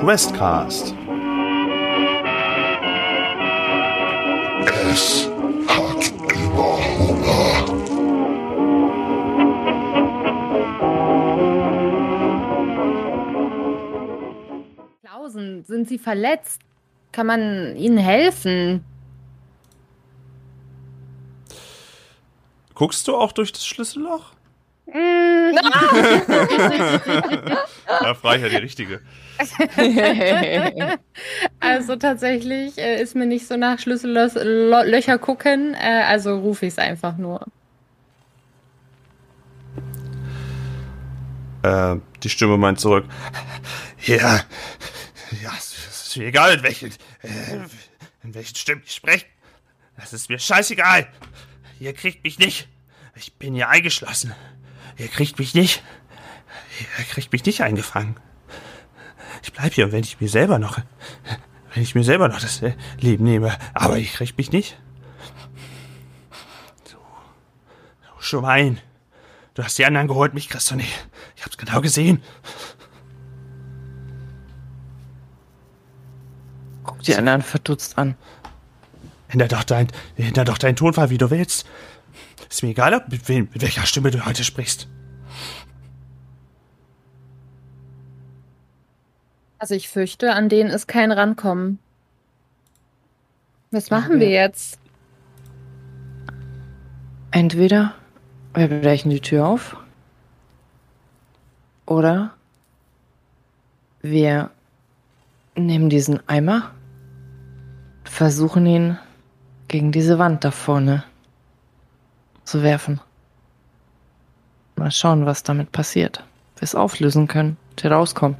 Questcast. Es hat immer Hunger. Klausen, sind Sie verletzt? Kann man Ihnen helfen? Guckst du auch durch das Schlüsselloch? Mm, Da frage ich ja die richtige. also tatsächlich äh, ist mir nicht so nach Schlüssellöcher gucken, äh, also rufe ich es einfach nur. Äh, die Stimme meint zurück. Ja, ja, es ist mir egal, in welchen, äh, in welchen Stimmen ich spreche. Das ist mir scheißegal. Ihr kriegt mich nicht. Ich bin hier eingeschlossen. Ihr kriegt mich nicht. Ihr kriegt mich nicht eingefangen. Ich bleib hier, wenn ich mir selber noch, wenn ich mir selber noch das äh, Leben nehme. Aber ihr kriegt mich nicht. So, so Schwein. Du hast die anderen geholt, mich kriegst du nicht. Ich hab's genau gesehen. Guck die anderen verdutzt an. Änder doch dein, änder doch deinen Tonfall, wie du willst. Ist mir egal, ob- mit, wem, mit welcher Stimme du heute sprichst. Also ich fürchte, an denen ist kein Rankommen. Was machen wir jetzt? Entweder wir brechen die Tür auf oder wir nehmen diesen Eimer, versuchen ihn gegen diese Wand da vorne zu werfen. Mal schauen, was damit passiert. Wir es auflösen können, und hier rauskommen.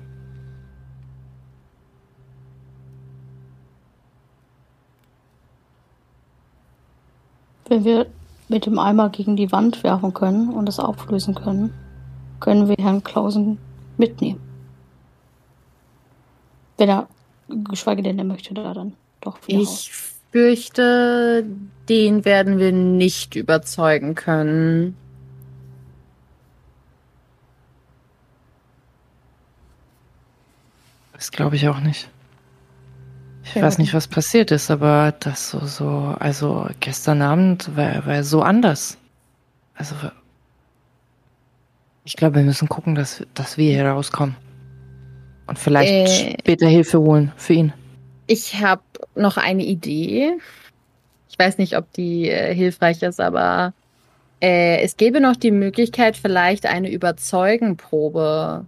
Wenn wir mit dem Eimer gegen die Wand werfen können und es auflösen können, können wir Herrn Klausen mitnehmen. Wenn er, geschweige denn, er möchte da dann doch wieder raus. Fürchte, den werden wir nicht überzeugen können. Das glaube ich auch nicht. Ich Ja, weiß nicht, was passiert ist, aber das so, so, also gestern Abend war, war so anders. Also, ich glaube, wir müssen gucken, dass, dass wir hier rauskommen. Und vielleicht Äh. später Hilfe holen für ihn. Ich habe noch eine Idee. Ich weiß nicht, ob die äh, hilfreich ist, aber äh, es gäbe noch die Möglichkeit, vielleicht eine Überzeugenprobe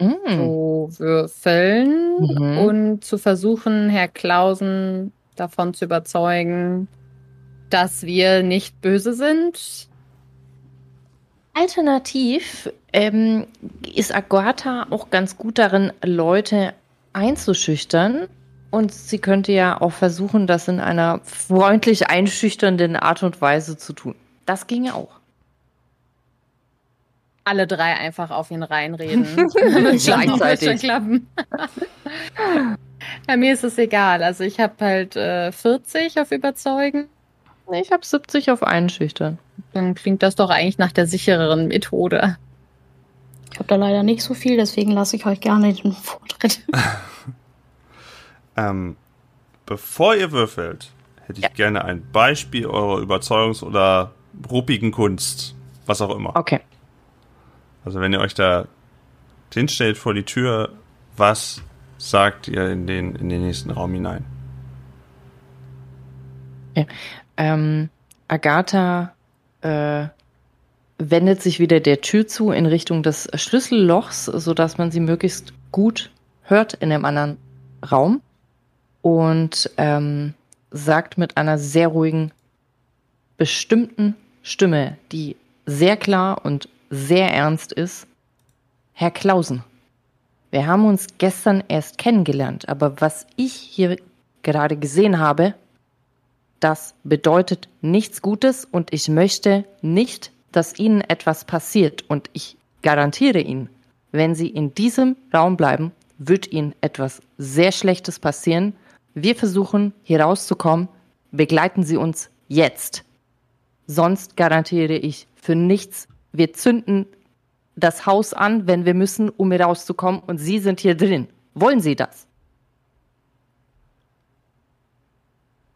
Mm. zu würfeln Mhm. und zu versuchen, Herr Klausen davon zu überzeugen, dass wir nicht böse sind. Alternativ ähm, ist Agatha auch ganz gut darin, Leute einzuschüchtern. Und sie könnte ja auch versuchen, das in einer freundlich einschüchternden Art und Weise zu tun. Das ginge auch. Alle drei einfach auf ihn reinreden. Gleichzeitig. klappen. Bei mir ist es egal. Also ich habe halt äh, 40 auf Überzeugen. Ich habe 70 auf einschüchtern. Dann klingt das doch eigentlich nach der sichereren Methode. Ich habe da leider nicht so viel, deswegen lasse ich euch gerne den Vortritt. Ähm, bevor ihr würfelt, hätte ich gerne ein Beispiel eurer Überzeugungs- oder ruppigen Kunst. Was auch immer. Okay. Also wenn ihr euch da hinstellt vor die Tür, was sagt ihr in den, in den nächsten Raum hinein? Ähm, Agatha äh, wendet sich wieder der Tür zu in Richtung des Schlüssellochs, sodass man sie möglichst gut hört in dem anderen Raum und ähm, sagt mit einer sehr ruhigen, bestimmten Stimme, die sehr klar und sehr ernst ist, Herr Klausen, wir haben uns gestern erst kennengelernt, aber was ich hier gerade gesehen habe, das bedeutet nichts Gutes und ich möchte nicht, dass Ihnen etwas passiert. Und ich garantiere Ihnen, wenn Sie in diesem Raum bleiben, wird Ihnen etwas sehr Schlechtes passieren. Wir versuchen hier rauszukommen. Begleiten Sie uns jetzt. Sonst garantiere ich für nichts. Wir zünden das Haus an, wenn wir müssen, um hier rauszukommen. Und Sie sind hier drin. Wollen Sie das?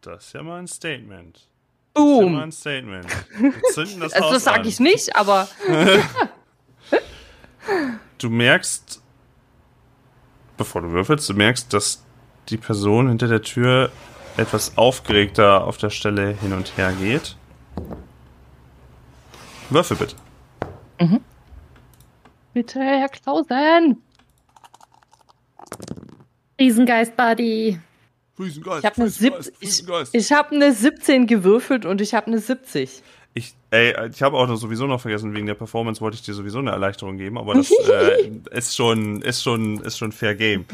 Das ist ja mal ein Statement. Das ist ja mal Boom. ein Statement. Wir zünden das Also Haus das sage an. ich nicht, aber Du merkst, bevor du würfelst, du merkst, dass die Person hinter der Tür etwas aufgeregter auf der Stelle hin und her geht. Würfel bitte. bitte, Herr Klausen. Riesengeist, Buddy. Riesengeist, Ich habe eine, Sieb- ich, ich hab eine 17 gewürfelt und ich habe eine 70. Ich, ey, ich habe auch noch sowieso noch vergessen, wegen der Performance wollte ich dir sowieso eine Erleichterung geben, aber das äh, ist schon, ist schon, ist schon fair game.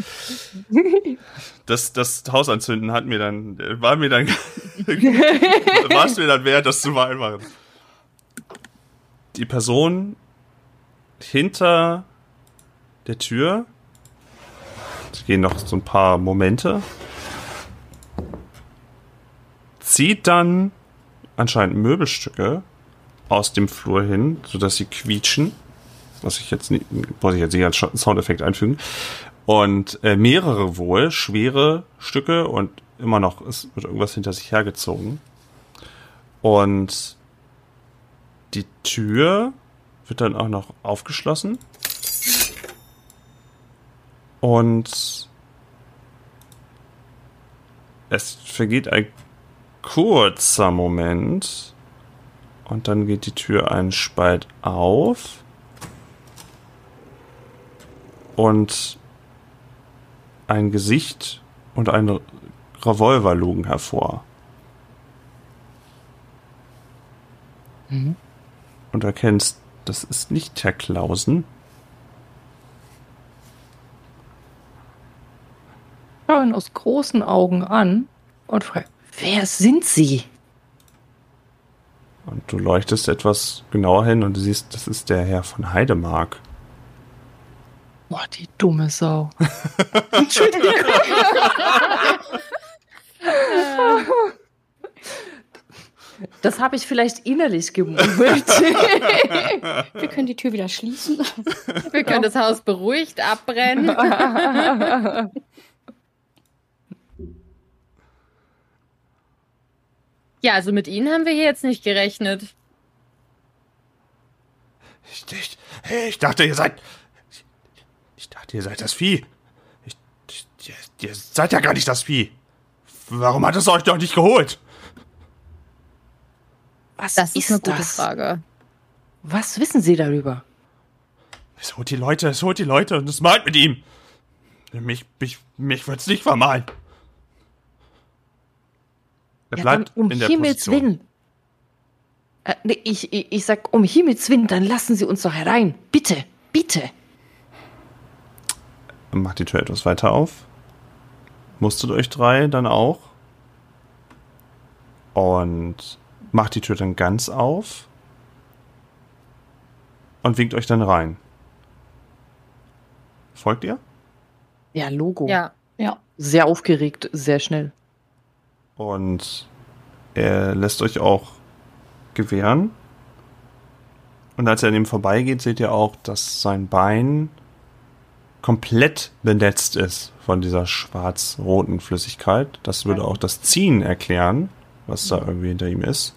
Das, das Haus anzünden hat mir dann, war mir dann, war es mir dann wert, das zu vereinbaren. Die Person hinter der Tür, es gehen noch so ein paar Momente, zieht dann anscheinend Möbelstücke aus dem Flur hin, sodass sie quietschen. Was ich jetzt nicht, muss ich jetzt nicht als Soundeffekt einfügen. Und äh, mehrere wohl, schwere Stücke und immer noch, es wird irgendwas hinter sich hergezogen. Und die Tür wird dann auch noch aufgeschlossen. Und es vergeht ein kurzer Moment und dann geht die Tür einen Spalt auf und ein Gesicht und ein Revolver lugen hervor. Und du erkennst, das ist nicht Herr Klausen. Schau ihn aus großen Augen an und fragt, wer sind Sie? Und du leuchtest etwas genauer hin und du siehst, das ist der Herr von Heidemark. Boah, die dumme Sau. Das habe ich vielleicht innerlich gemurmelt. Wir können die Tür wieder schließen. Wir können das Haus beruhigt abbrennen. ja, also mit Ihnen haben wir hier jetzt nicht gerechnet. Ich, ich, ich dachte, ihr seid. Ich, ich dachte, ihr seid das Vieh. Ich, ich, ihr, ihr seid ja gar nicht das Vieh. Warum hat es euch doch nicht geholt? Was Das ist, eine gute das? Frage. Was wissen Sie darüber? Es holt die Leute, es holt die Leute und es malt mit ihm. Mich, mich, mich wird's nicht vermalen. Er Ja, bleibt dann um in der Himmels Position. Willen. Äh, nee, ich, ich, ich sag, um Himmels Willen, dann lassen Sie uns doch herein. Bitte, bitte. Macht die Tür etwas weiter auf. Musstet euch drei dann auch. Und macht die Tür dann ganz auf. Und winkt euch dann rein. Folgt ihr? Ja, Logo. Ja. Ja. Sehr aufgeregt, sehr schnell. Und er lässt euch auch gewähren. Und als er an ihm vorbeigeht, seht ihr auch, dass sein Bein komplett benetzt ist von dieser schwarz-roten Flüssigkeit. Das würde auch das Ziehen erklären, was da irgendwie hinter ihm ist.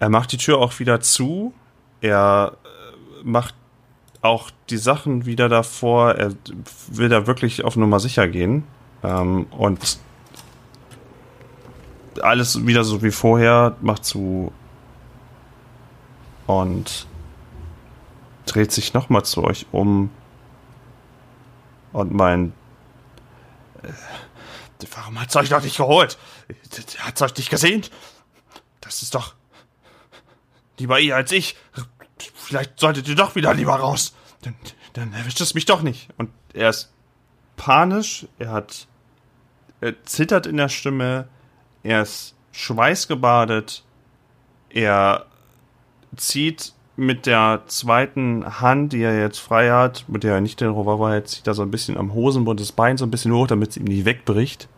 Er macht die Tür auch wieder zu. Er äh, macht auch die Sachen wieder davor. Er will da wirklich auf Nummer sicher gehen. Ähm, und alles wieder so wie vorher, macht zu und dreht sich nochmal zu euch um und meint, äh, warum hat's euch doch nicht geholt? Hat's euch nicht gesehen? Das ist doch lieber ihr als ich. Vielleicht solltet ihr doch wieder lieber raus. Dann, dann erwischt es mich doch nicht. Und er ist panisch, er hat, er zittert in der Stimme, er ist schweißgebadet. Er zieht mit der zweiten Hand, die er jetzt frei hat, mit der er nicht den Revolver hat, zieht er so ein bisschen am Hosenbund das Bein so ein bisschen hoch, damit es ihm nicht wegbricht.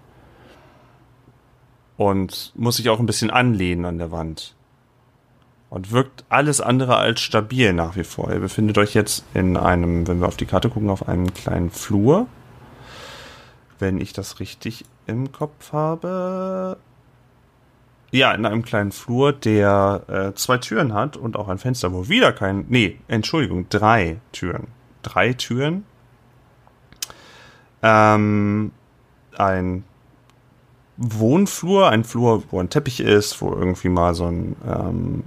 Und muss sich auch ein bisschen anlehnen an der Wand. Und wirkt alles andere als stabil nach wie vor. Ihr befindet euch jetzt in einem, wenn wir auf die Karte gucken, auf einem kleinen Flur. wenn ich das richtig im Kopf habe. Ja, in einem kleinen Flur, der äh, zwei Türen hat und auch ein Fenster, wo wieder kein. Nee, Entschuldigung, drei Türen. Drei Türen. Ähm, ein Wohnflur, ein Flur, wo ein Teppich ist, wo irgendwie mal so ein. Ähm,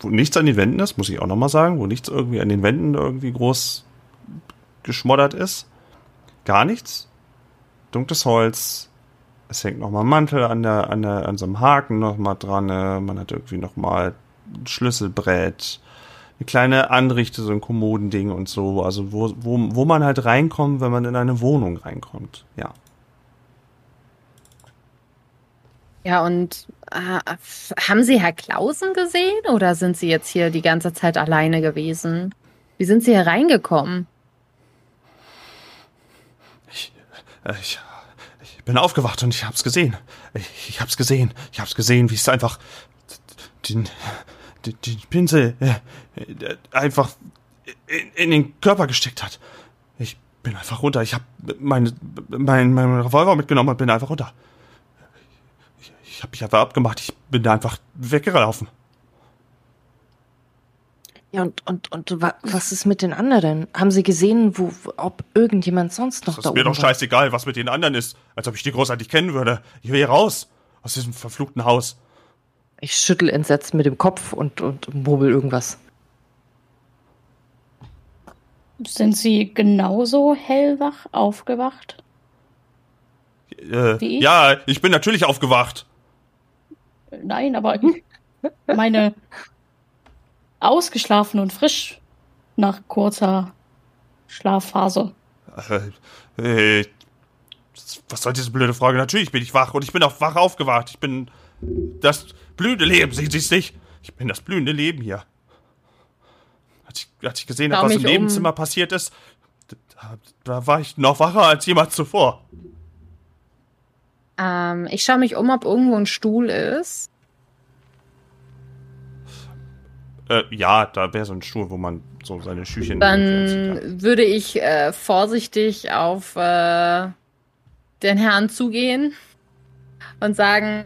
wo nichts an den Wänden ist, muss ich auch nochmal sagen, wo nichts irgendwie an den Wänden irgendwie groß geschmoddert ist. Gar nichts. Dunkles Holz. Es hängt nochmal ein Mantel an, der, an, der, an so einem Haken nochmal dran. äh, Man hat irgendwie nochmal ein Schlüsselbrett. Eine kleine Anrichte, so ein Kommodending und so. Also wo, wo, wo man halt reinkommt, wenn man in eine Wohnung reinkommt. Ja. Ja, und äh, haben Sie Herr Klausen gesehen oder sind Sie jetzt hier die ganze Zeit alleine gewesen? Wie sind Sie hier reingekommen? Ich, äh, ich, ich bin aufgewacht und ich hab's gesehen. Ich, ich hab's gesehen. Ich hab's gesehen, wie es einfach den, den, den Pinsel äh, äh, einfach in, in den Körper gesteckt hat. Ich bin einfach runter. Ich hab meine, mein, mein Revolver mitgenommen und bin einfach runter. Ich, ich hab mich einfach abgemacht. Ich bin da einfach weggelaufen. Ja, und, und, und wa was ist mit den anderen? Haben Sie gesehen, wo, ob irgendjemand sonst noch Das da ist mir oben doch scheißegal, was mit den anderen ist. Als ob ich die großartig kennen würde. Ich will hier raus. Aus diesem verfluchten Haus. Ich schüttel entsetzt mit dem Kopf und, und murmel irgendwas. Sind Sie genauso hellwach aufgewacht? Äh, Wie ich? ja, ich bin natürlich aufgewacht. Nein, aber ich meine ausgeschlafen und frisch nach kurzer Schlafphase. Äh, äh, was soll diese blöde Frage? Natürlich bin ich wach und ich bin auch wach aufgewacht. Ich bin das blühende Leben, sehen Sie es nicht? Ich bin das blühende Leben hier. Als ich, als ich gesehen habe, was im um. Nebenzimmer passiert ist, da, da war ich noch wacher als jemals zuvor. Ähm, ich schaue mich um, ob irgendwo ein Stuhl ist. Äh, ja, da wäre so ein Stuhl, wo man so seine kann. Dann würde ich äh, vorsichtig auf äh, den Herrn zugehen und sagen,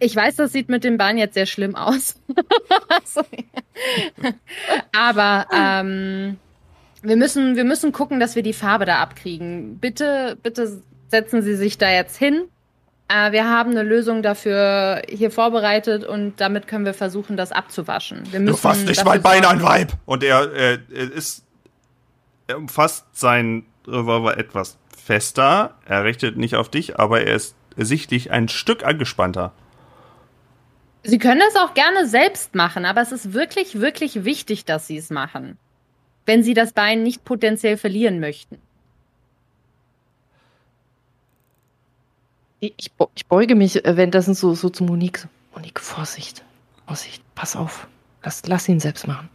ich weiß, das sieht mit dem Bein jetzt sehr schlimm aus. Aber ähm, wir, müssen, wir müssen gucken, dass wir die Farbe da abkriegen. Bitte, bitte setzen Sie sich da jetzt hin. Äh, wir haben eine Lösung dafür hier vorbereitet und damit können wir versuchen, das abzuwaschen. Wir Du fasst nicht mein Bein an, Weib! Und er, äh, er ist. Er umfasst seinen Revolver etwas fester. Er richtet nicht auf dich, aber er ist sichtlich ein Stück angespannter. Sie können es auch gerne selbst machen, aber es ist wirklich, wirklich wichtig, dass Sie es machen. Wenn Sie das Bein nicht potenziell verlieren möchten. Ich, ich beu- ich beuge mich äh, währenddessen so, so zu Monique. So, Monique, Vorsicht. Vorsicht, pass auf. Lass, lass ihn selbst machen.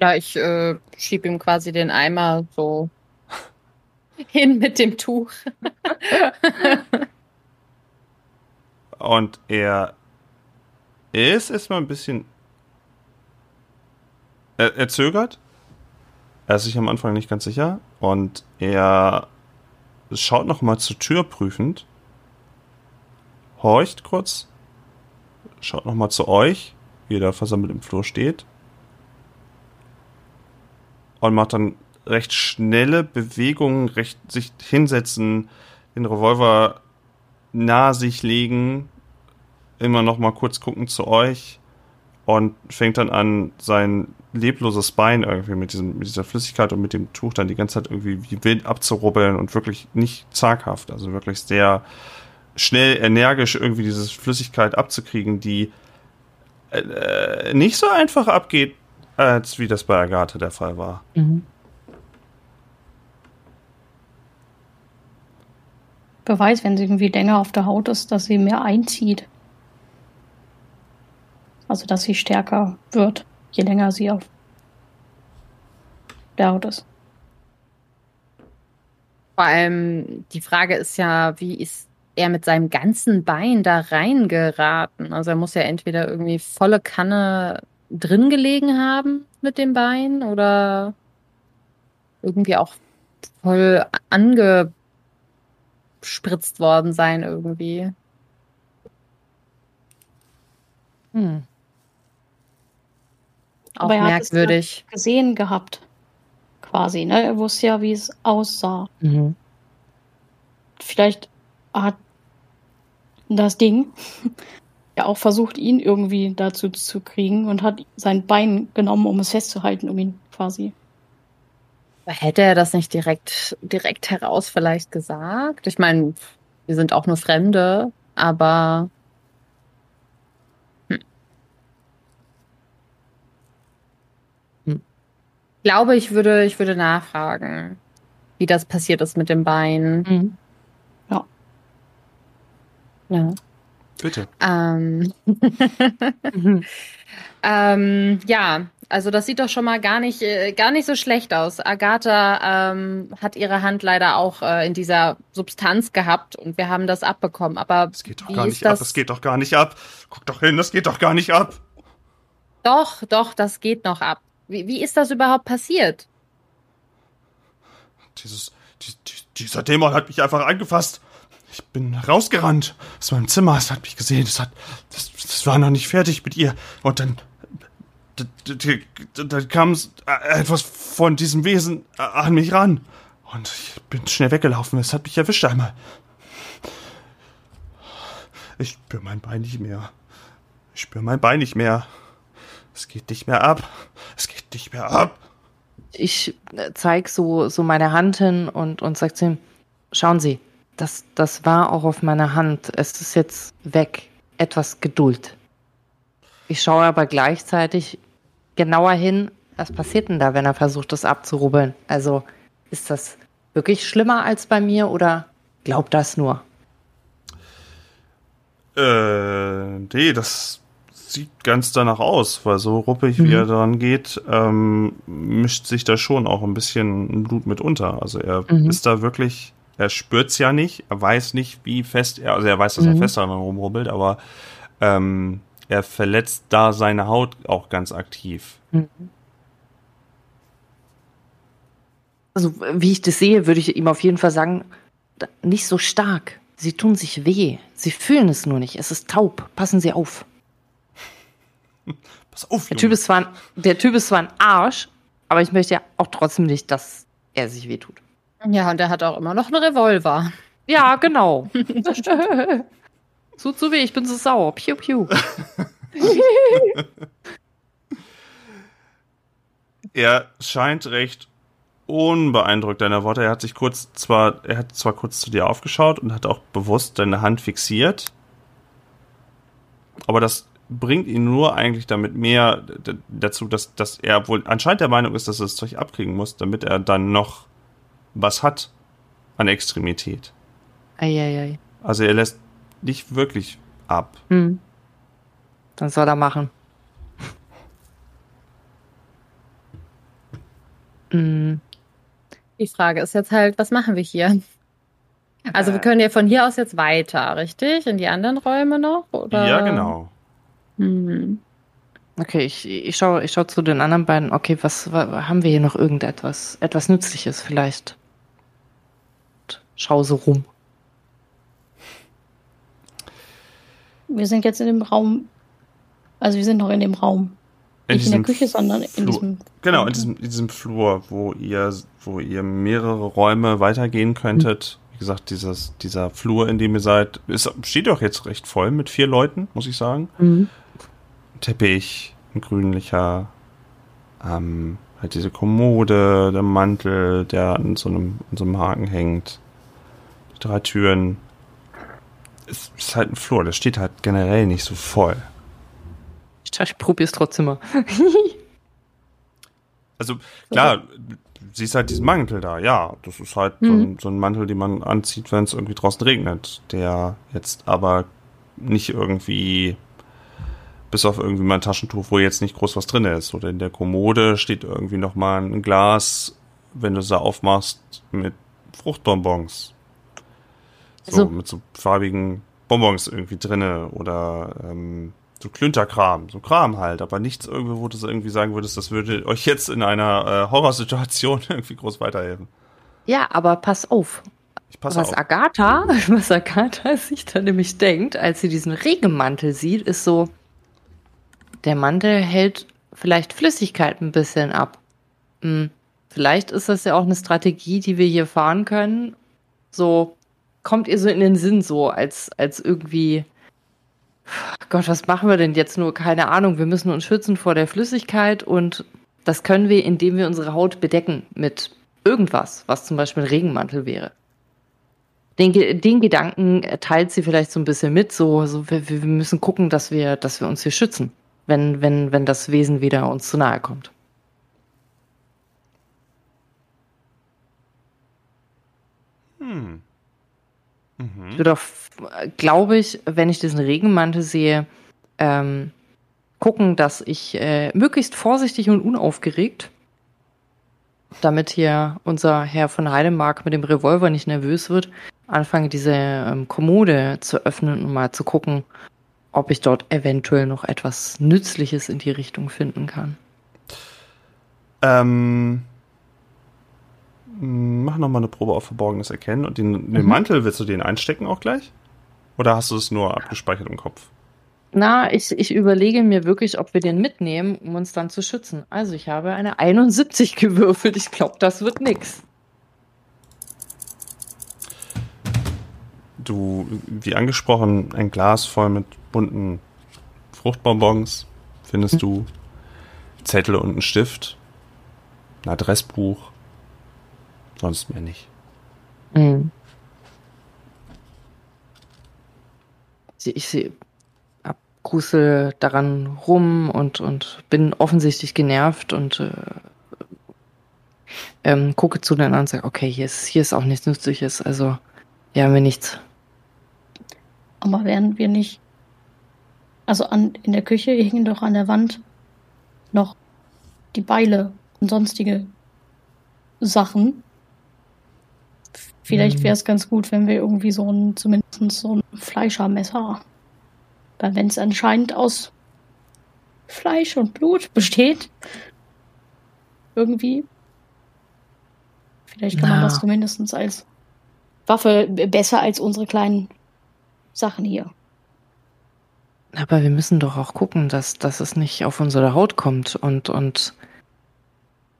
Ja, ich äh, schieb ihm quasi den Eimer so hin mit dem Tuch. Und er ist erstmal ein bisschen. Er, er zögert. Er ist sich am Anfang nicht ganz sicher. Und er schaut nochmal zur Tür prüfend. Horcht kurz. Schaut nochmal zu euch, wie ihr da versammelt im Flur steht. Und macht dann recht schnelle Bewegungen, recht sich hinsetzen, den Revolver nahe sich legen, immer noch mal kurz gucken zu euch und fängt dann an, sein lebloses Bein irgendwie mit, diesem, mit dieser Flüssigkeit und mit dem Tuch dann die ganze Zeit irgendwie wie wild abzurubbeln und wirklich nicht zaghaft, also wirklich sehr schnell, energisch irgendwie diese Flüssigkeit abzukriegen, die äh, nicht so einfach abgeht, als wie das bei Agathe der Fall war. Beweis, wenn sie irgendwie länger auf der Haut ist, dass sie mehr einzieht. Also, dass sie stärker wird, je länger sie auf der Haut ist. Vor allem die Frage ist ja, wie ist er mit seinem ganzen Bein da reingeraten? Also er muss ja entweder irgendwie volle Kanne drin gelegen haben mit dem Bein oder irgendwie auch voll angespritzt worden sein irgendwie. Hm. Auch Aber er hat es merkwürdig. gesehen gehabt. Quasi, ne? Er wusste ja, wie es aussah. Mhm. Vielleicht hat das Ding ja auch versucht, ihn irgendwie dazu zu kriegen und hat sein Bein genommen, um es festzuhalten, um ihn quasi. Hätte er das nicht direkt, direkt heraus vielleicht gesagt? Ich meine, wir sind auch nur Fremde, aber hm. Hm. Ich glaube, ich würde, ich würde nachfragen, wie das passiert ist mit dem Bein. Mhm. Ja. Bitte. Ähm, Mhm. ähm, ja, also das sieht doch schon mal gar nicht, äh, gar nicht so schlecht aus. Agatha ähm, hat ihre Hand leider auch äh, in dieser Substanz gehabt und wir haben das abbekommen. Aber Das geht doch wie gar nicht ab. das? Das geht doch gar nicht ab. Guck doch hin, das geht doch gar nicht ab. Doch, doch, das geht noch ab. Wie, wie ist das überhaupt passiert? Dieses, die, die, dieser Dämon hat mich einfach angefasst. Ich bin rausgerannt aus meinem Zimmer. Es hat mich gesehen. Es hat, das, das war noch nicht fertig mit ihr. Und dann, dann kam äh, etwas von diesem Wesen äh, an mich ran. Und ich bin schnell weggelaufen. Es hat mich erwischt einmal. Ich spüre mein Bein nicht mehr. Ich spüre mein Bein nicht mehr. Es geht nicht mehr ab. Es geht nicht mehr ab. Ich äh, zeig so, so meine Hand hin und, und sag zu ihm, schauen Sie, das, das war auch auf meiner Hand. Es ist jetzt weg. Etwas Geduld. Ich schaue aber gleichzeitig genauer hin, was passiert denn da, wenn er versucht, das abzurubbeln? Also, ist das wirklich schlimmer als bei mir oder glaubt das nur? Äh, nee, das sieht ganz danach aus, weil so ruppig wie er dran geht, ähm, mischt sich da schon auch ein bisschen Blut mit unter. Also er Mhm. ist da wirklich, er spürt's ja nicht, er weiß nicht, wie fest er, also er weiß, dass er Mhm. fest daran rumrubbelt, aber ähm, er verletzt da seine Haut auch ganz aktiv. Also, wie ich das sehe, würde ich ihm auf jeden Fall sagen, nicht so stark. Sie tun sich weh. Sie fühlen es nur nicht. Es ist taub. Passen Sie auf. Pass auf, Der. Typ ist zwar ein, der Typ ist zwar ein Arsch, aber ich möchte ja auch trotzdem nicht, dass er sich wehtut. Ja, und er hat auch immer noch einen Revolver. Ja, genau. so zu weh, ich bin so sauer. Piu, piu. Er scheint recht unbeeindruckt deiner Worte. Er hat sich kurz zwar, er hat zwar kurz zu dir aufgeschaut und hat auch bewusst deine Hand fixiert. Aber das bringt ihn nur eigentlich damit mehr dazu, dass, dass er wohl anscheinend der Meinung ist, dass er das Zeug abkriegen muss, damit er dann noch was hat an Extremität. Eieiei. Also er lässt nicht wirklich ab. Hm. Dann soll er machen. Hm. Die Frage ist jetzt halt, was machen wir hier? Also wir können ja von hier aus jetzt weiter, richtig? In die anderen Räume noch? Oder? Ja, genau. Hm. Okay, ich, ich schaue ich schau zu den anderen beiden. Okay, was, wa- haben wir hier noch irgendetwas? Etwas Nützliches vielleicht? Schau so rum. Wir sind jetzt in dem Raum. Also wir sind noch in dem Raum. In Nicht in der Küche, sondern in Flur. diesem. Genau, in diesem, in diesem Flur, wo ihr, wo ihr mehrere Räume weitergehen könntet. Wie gesagt, dieses, dieser Flur, in dem ihr seid, ist, steht doch jetzt recht voll mit vier Leuten, muss ich sagen. Mhm. Teppich, ein grünlicher, ähm, halt diese Kommode, der Mantel, der an so einem, an so einem Haken hängt. Die drei Türen. Es ist halt ein Flur, das steht halt generell nicht so voll. Ich, es trotzdem mal. Also klar, siehst halt diesen Mantel da, ja. Das ist halt so, ein, so ein Mantel, den man anzieht, wenn es irgendwie draußen regnet. Der jetzt aber nicht irgendwie, bis auf irgendwie mal ein Taschentuch, wo jetzt nicht groß was drin ist. Oder in der Kommode steht irgendwie noch mal ein Glas, wenn du es da aufmachst, mit Fruchtbonbons. So, Also- mit so farbigen Bonbons irgendwie drinne. Oder ähm, So Klünterkram, so Kram halt, aber nichts irgendwo, wo du so irgendwie sagen würdest, das würde euch jetzt in einer äh, Horrorsituation irgendwie groß weiterhelfen. Ja, aber pass auf. Ich passe was auf. Agatha, was Agatha sich dann nämlich denkt, als sie diesen Regenmantel sieht, ist so, der Mantel hält vielleicht Flüssigkeit ein bisschen ab. Hm, vielleicht ist das ja auch eine Strategie, die wir hier fahren können. So kommt ihr so in den Sinn, so als, als irgendwie, Gott, was machen wir denn jetzt nur? Keine Ahnung, wir müssen uns schützen vor der Flüssigkeit und das können wir, indem wir unsere Haut bedecken mit irgendwas, was zum Beispiel ein Regenmantel wäre. Den, den Gedanken teilt sie vielleicht so ein bisschen mit, so, so wir, wir müssen gucken, dass wir, dass wir uns hier schützen, wenn, wenn, wenn das Wesen wieder uns zu nahe kommt. Hm. Ich würde auch, glaube ich, wenn ich diesen Regenmantel sehe, ähm, gucken, dass ich äh, möglichst vorsichtig und unaufgeregt, damit hier unser Herr von Heidemark mit dem Revolver nicht nervös wird, anfange diese ähm, Kommode zu öffnen und mal zu gucken, ob ich dort eventuell noch etwas Nützliches in die Richtung finden kann. Ähm, m, mach noch mal eine Probe auf Verborgenes Erkennen und den, den Mhm. Mantel, willst du den einstecken auch gleich? Oder hast du es nur abgespeichert im Kopf? Na, ich, ich überlege mir wirklich, ob wir den mitnehmen, um uns dann zu schützen. Also ich habe eine 71 gewürfelt. Ich glaube, das wird nix. Du, wie angesprochen, ein Glas voll mit bunten Fruchtbonbons findest Hm. du, Zettel und ein Stift, ein Adressbuch, sonst mehr nicht. Mhm. Ich sehe abgrusel daran rum und, und bin offensichtlich genervt und äh, ähm, gucke zu den anderen und sage, okay, hier ist, hier ist auch nichts Nützliches. Also hier haben wir nichts. Aber wären wir nicht. Also an, in der Küche hingen doch an der Wand noch die Beile und sonstige Sachen. Vielleicht Mhm. wäre es ganz gut, wenn wir irgendwie so ein, zumindest so ein Fleischermesser. Weil wenn es anscheinend aus Fleisch und Blut besteht, irgendwie. Vielleicht kann man Na. das zumindest als Waffe b- besser als unsere kleinen Sachen hier. Aber wir müssen doch auch gucken, dass, dass es nicht auf unsere Haut kommt. Und, und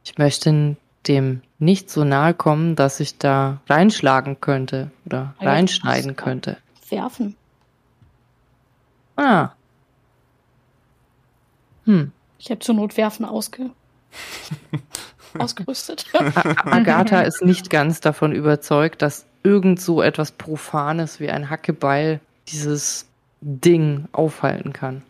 ich möchte dem nicht so nahe kommen, dass ich da reinschlagen könnte oder ja, reinschneiden könnte. Werfen. Ah. Hm. Ich habe zur Not Werfen ausge ausgerüstet. Agatha ist nicht ganz davon überzeugt, dass irgend so etwas Profanes wie ein Hackebeil dieses Ding aufhalten kann.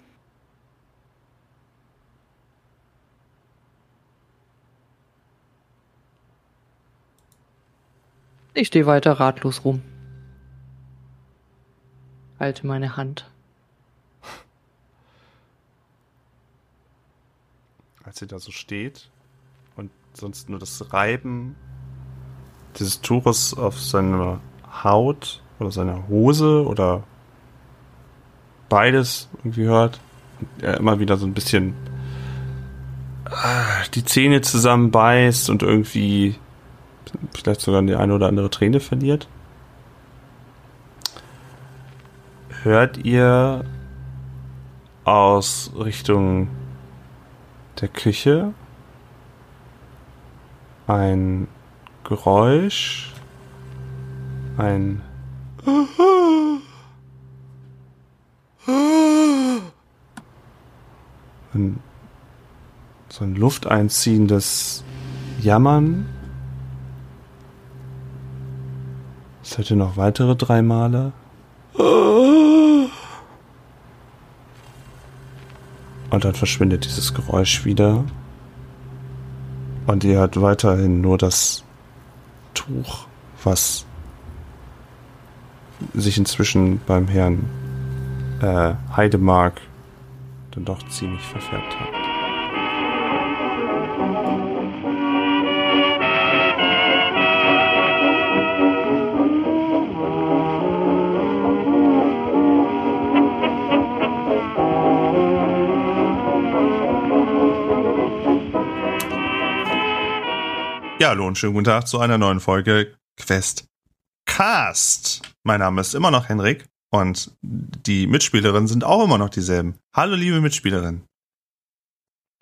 Ich stehe weiter ratlos rum. Halte meine Hand. Als sie da so steht und sonst nur das Reiben dieses Tuches auf seiner Haut oder seiner Hose oder beides irgendwie hört er immer wieder so ein bisschen ah, die Zähne zusammenbeißt und irgendwie vielleicht sogar die eine oder andere Träne verliert. Hört ihr aus Richtung der Küche ein Geräusch, ein ein, so ein lufteinziehendes Jammern. Es hätte noch weitere drei Male. Und dann verschwindet dieses Geräusch wieder. Und ihr hört weiterhin nur das Tuch, was sich inzwischen beim Herrn äh, Heidemark dann doch ziemlich verfärbt hat. Ja, hallo und schönen guten Tag zu einer neuen Folge Quest Cast. Mein Name ist immer noch Henrik und die Mitspielerinnen sind auch immer noch dieselben. Hallo, liebe Mitspielerin.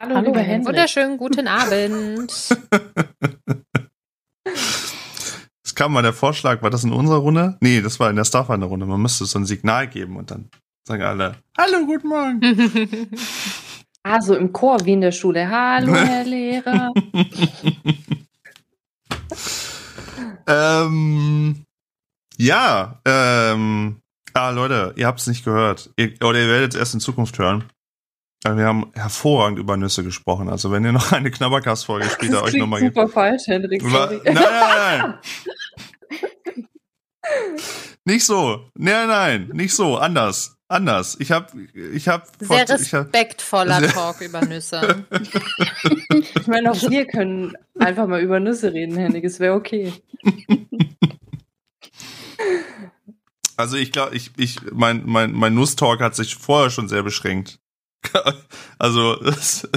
Hallo, Hallo, lieber Herr Henrik. Wunderschönen guten Abend. Es kam mal der Vorschlag, war das in unserer Runde? Nee, das war in der Starfinder-Runde. Man müsste so ein Signal geben und dann sagen alle, Hallo, guten Morgen. Ah, so im Chor wie in der Schule. Hallo, Herr Lehrer. ähm, ja, ähm, ah, Leute, ihr habt es nicht gehört. Ihr, oder ihr werdet es erst in Zukunft hören. Aber Wir haben hervorragend über Nüsse gesprochen. Also wenn ihr noch eine Knabbercast-Folge später euch nochmal gibt. super falsch, Henrik. Wa- Sorry. Nein, nein, nein. nicht so. Nein, nein, nicht so. Anders. Anders. Ich hab, ich hab, Sehr ich hab respektvoller Sehr- Talk über Nüsse. Ich meine, auch wir können einfach mal über Nüsse reden, Henrik. Es wäre okay. Also ich glaube, ich, ich, mein, mein, mein Nusstalk hat sich vorher schon sehr beschränkt. also, das,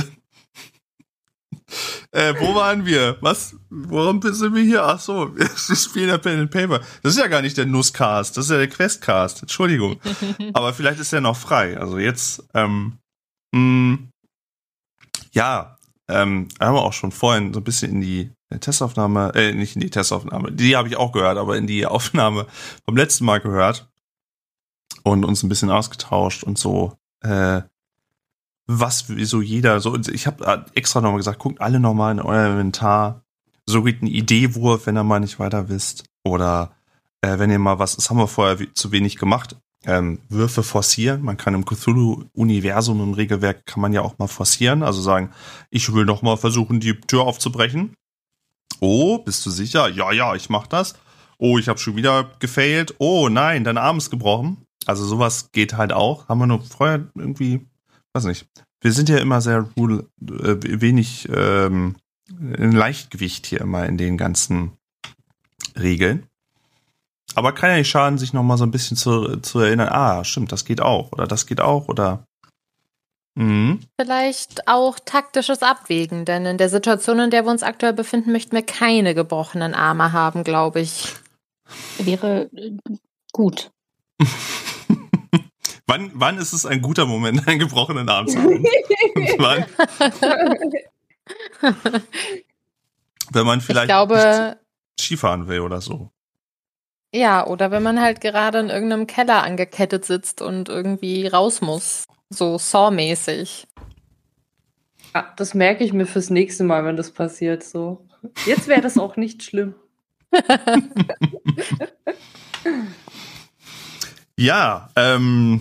äh, wo waren wir? Was? Warum sind wir hier? Ach so, wir spielen ja Pen and Paper. Das ist ja gar nicht der Nusscast, das ist ja der Questcast. Entschuldigung. Aber vielleicht ist er noch frei. Also jetzt, ähm, mh, ja, ähm, haben wir auch schon vorhin so ein bisschen in die Testaufnahme, äh, nicht in die Testaufnahme, die habe ich auch gehört, aber in die Aufnahme vom letzten Mal gehört und uns ein bisschen ausgetauscht und so, äh, was so jeder, so, ich habe extra nochmal gesagt, guckt alle nochmal in euer Inventar, so geht ein Ideewurf, wenn ihr mal nicht weiter wisst, oder äh, wenn ihr mal was, das haben wir vorher zu wenig gemacht, ähm, Würfe forcieren. Man kann im Cthulhu-Universum, im Regelwerk, kann man ja auch mal forcieren. Also sagen, ich will noch mal versuchen, die Tür aufzubrechen. Oh, bist du sicher? Ja, ja, ich mach das. Oh, ich habe schon wieder gefailt. Oh, nein, dein Arm ist gebrochen. Also sowas geht halt auch. Haben wir nur vorher irgendwie, weiß nicht. Wir sind ja immer sehr äh, wenig ähm, Leichtgewicht hier immer in den ganzen Regeln. Aber kann ja nicht schaden, sich noch mal so ein bisschen zu, zu erinnern. Ah, stimmt, das geht auch. Oder das geht auch. Oder. Mhm. Vielleicht auch taktisches Abwägen, denn in der Situation, in der wir uns aktuell befinden, möchten wir keine gebrochenen Arme haben, glaube ich. Wäre gut. wann, wann ist es ein guter Moment, einen gebrochenen Arm zu haben? wann? Wenn man Ich vielleicht glaube, Skifahren will oder so. ja, oder wenn man halt gerade in irgendeinem Keller angekettet sitzt und irgendwie raus muss. So Saw-mäßig. Ja, das merke ich mir fürs nächste Mal, wenn das passiert. So. Jetzt wäre das auch nicht schlimm. Ja, ähm,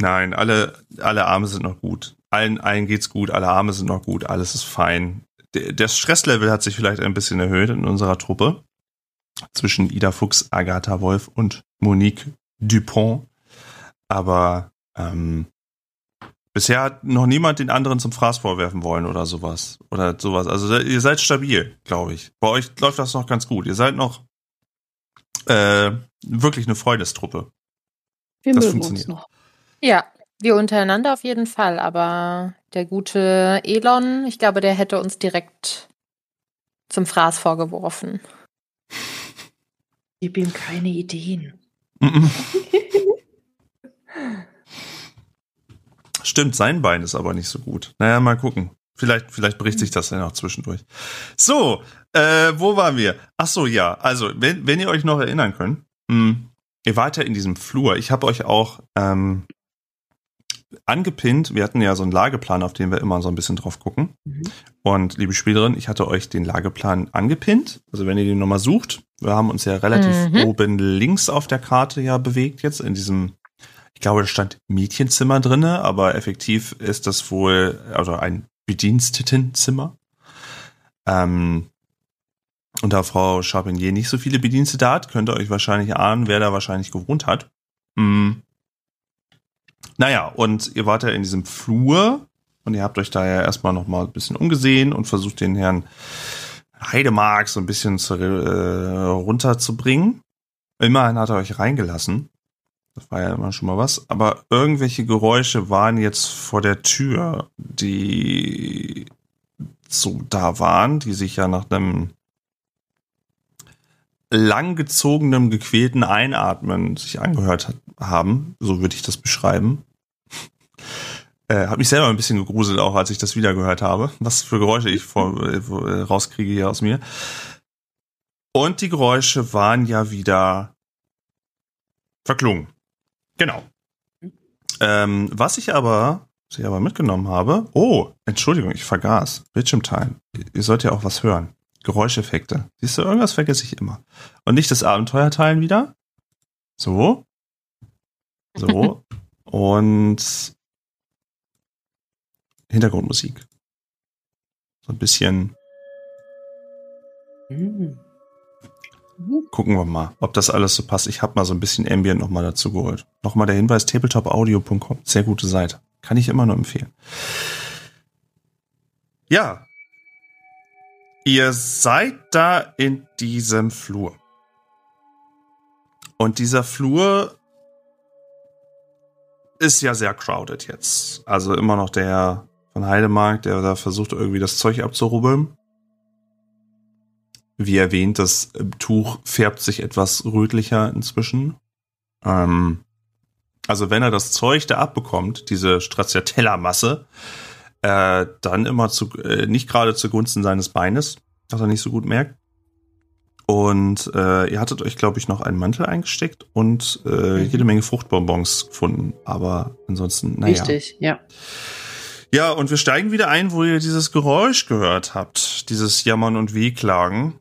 nein, alle, alle Arme sind noch gut. Allen, allen geht's gut, alle Arme sind noch gut, alles ist fein. Der, das Stresslevel hat sich vielleicht ein bisschen erhöht in unserer Truppe. Zwischen Ida Fuchs, Agatha Wolf und Monique Dupont. Aber ähm, bisher hat noch niemand den anderen zum Fraß vorwerfen wollen oder sowas. Oder sowas. Also ihr seid stabil, glaube ich. Bei euch läuft das noch ganz gut. Ihr seid noch äh, wirklich eine Freundestruppe. Wir Das mögen uns funktioniert. noch. Ja, wir untereinander auf jeden Fall, aber der gute Elon, ich glaube, der hätte uns direkt zum Fraß vorgeworfen. Gib ihm keine Ideen. Mhm. Stimmt, sein Bein ist aber nicht so gut. Naja, mal gucken. Vielleicht, vielleicht bricht sich das ja noch zwischendurch. So, äh, wo waren wir? Ach so, ja. Also, wenn, wenn ihr euch noch erinnern könnt, mh, ihr wart ja in diesem Flur. Ich habe euch auch ähm, angepinnt. Wir hatten ja so einen Lageplan, auf den wir immer so ein bisschen drauf gucken. Mhm. Und liebe Spielerin, ich hatte euch den Lageplan angepinnt. Also wenn ihr den nochmal sucht, wir haben uns ja relativ Mhm. oben links auf der Karte ja bewegt jetzt in diesem, ich glaube, da stand Mädchenzimmer drinne, aber effektiv ist das wohl, also ein Bedienstetenzimmer. Ähm, und da Frau Charbonnier nicht so viele Bedienstete hat, könnt ihr euch wahrscheinlich ahnen, wer da wahrscheinlich gewohnt hat. Mm. Naja, und ihr wart ja in diesem Flur und ihr habt euch da ja erstmal noch mal ein bisschen umgesehen und versucht den Herrn Heidemark so ein bisschen zu, äh, runterzubringen. Immerhin hat er euch reingelassen. Das war ja immer schon mal was. Aber irgendwelche Geräusche waren jetzt vor der Tür, die so da waren, die sich ja nach einem langgezogenem, gequälten Einatmen sich angehört hat, haben. So würde ich das beschreiben. Äh, hat mich selber ein bisschen gegruselt, auch als ich das wieder gehört habe. Was für Geräusche ich vor, äh, rauskriege hier aus mir. Und die Geräusche waren ja wieder verklungen. Genau. Ähm, was ich aber, was ich aber mitgenommen habe, oh, Entschuldigung, ich vergaß. Bildschirmteilen. Ihr sollt ja auch was hören. Geräuscheffekte. Siehst du, irgendwas vergesse ich immer. Und nicht das Abenteuer teilen wieder. So. So. Und Hintergrundmusik. So ein bisschen. Gucken wir mal, ob das alles so passt. Ich habe mal so ein bisschen Ambient nochmal dazu geholt. Nochmal der Hinweis, tabletopaudio.com. Sehr gute Seite. Kann ich immer nur empfehlen. Ja. Ihr seid da in diesem Flur. Und dieser Flur ist ja sehr crowded jetzt. Also immer noch der von Heidemark, der da versucht irgendwie das Zeug abzurubbeln. Wie erwähnt, das Tuch färbt sich etwas rötlicher inzwischen. Ähm, also wenn er das Zeug da abbekommt, diese Stracciatella-Masse, äh, dann immer zu, äh, nicht gerade zugunsten seines Beines, was er nicht so gut merkt. Und äh, ihr hattet euch, glaube ich, noch einen Mantel eingesteckt und äh, Mhm. jede Menge Fruchtbonbons gefunden. Aber ansonsten, naja. Richtig, ja. Ja, und wir steigen wieder ein, wo ihr dieses Geräusch gehört habt. Dieses Jammern und Wehklagen.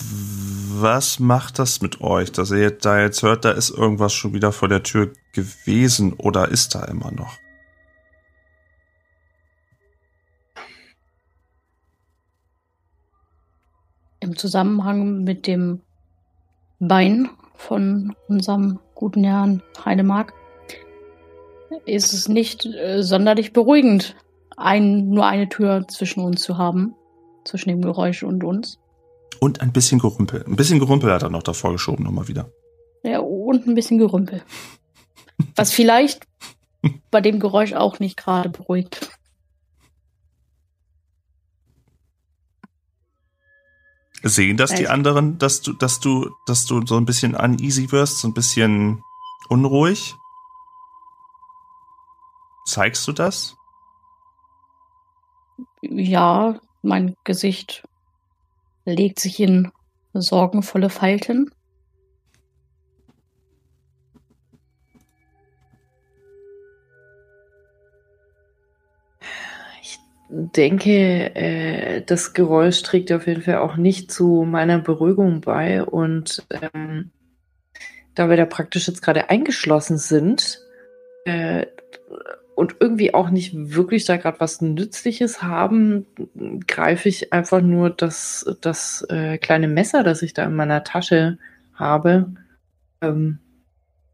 Was macht das mit euch, dass ihr da jetzt hört, da ist irgendwas schon wieder vor der Tür gewesen oder ist da immer noch? Im Zusammenhang mit dem Bein von unserem guten Herrn Heidemark ist es nicht äh, sonderlich beruhigend, ein, nur eine Tür zwischen uns zu haben, zwischen dem Geräusch und uns. Und ein bisschen Gerümpel. Ein bisschen Gerümpel hat er noch davor geschoben, nochmal wieder. Ja, und ein bisschen Gerümpel. Was vielleicht bei dem Geräusch auch nicht gerade beruhigt. Sehen das die Also- anderen, dass du, dass du, dass du so ein bisschen uneasy wirst, so ein bisschen unruhig? Zeigst du das? Ja, mein Gesicht legt sich in sorgenvolle Falten. Ich denke, äh, das Geräusch trägt auf jeden Fall auch nicht zu meiner Beruhigung bei. Und ähm, da wir da praktisch jetzt gerade eingeschlossen sind äh, und irgendwie auch nicht wirklich da gerade was Nützliches haben, greife ich einfach nur das, das äh, kleine Messer, das ich da in meiner Tasche habe, ähm,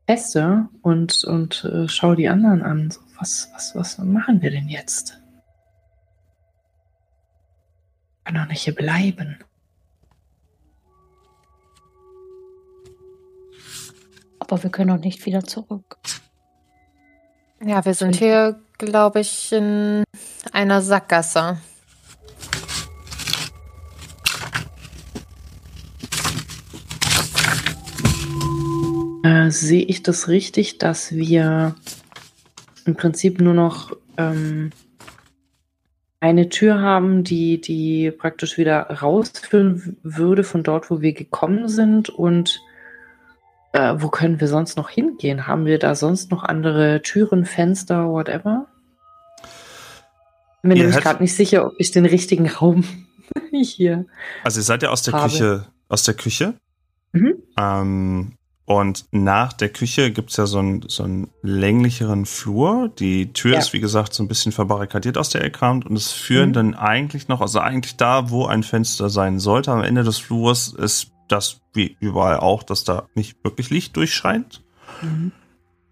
feste und, und äh, schaue die anderen an. So, was, was, was machen wir denn jetzt? Kann doch nicht hier bleiben. Aber wir können auch nicht wieder zurück. Ja, wir sind hier, glaube ich, in einer Sackgasse. Äh, sehe ich das richtig, dass wir im Prinzip nur noch ähm, eine Tür haben, die, die praktisch wieder rausführen würde von dort, wo wir gekommen sind? Und äh, wo können wir sonst noch hingehen? Haben wir da sonst noch andere Türen, Fenster, whatever? Bin mir nämlich gerade nicht sicher, ob ich den richtigen Raum hier. Also ihr seid ja aus der Habe. Küche, aus der Küche. Mhm. Ähm, und nach der Küche gibt's ja so einen, so einen länglicheren Flur. Die Tür Ja. ist, wie gesagt, so ein bisschen verbarrikadiert aus der Ecke und es führen Mhm. dann eigentlich noch, also eigentlich da, wo ein Fenster sein sollte, am Ende des Flurs ist das, wie überall auch, dass da nicht wirklich Licht durchscheint. Mhm.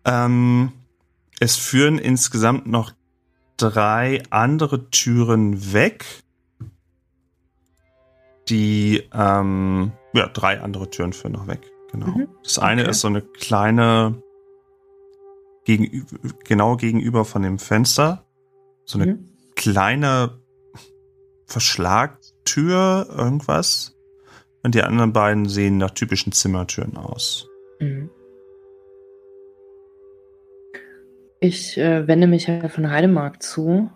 Ähm, es führen insgesamt noch drei andere Türen weg. Die, ähm, ja, drei andere Türen führen noch weg. Genau. Mhm. Das eine Okay. ist so eine kleine, gegenüber, genau gegenüber von dem Fenster. So eine Mhm. kleine Verschlagtür, irgendwas. Und die anderen beiden sehen nach typischen Zimmertüren aus. Mhm. Ich äh, wende mich Herr von Heidemark zu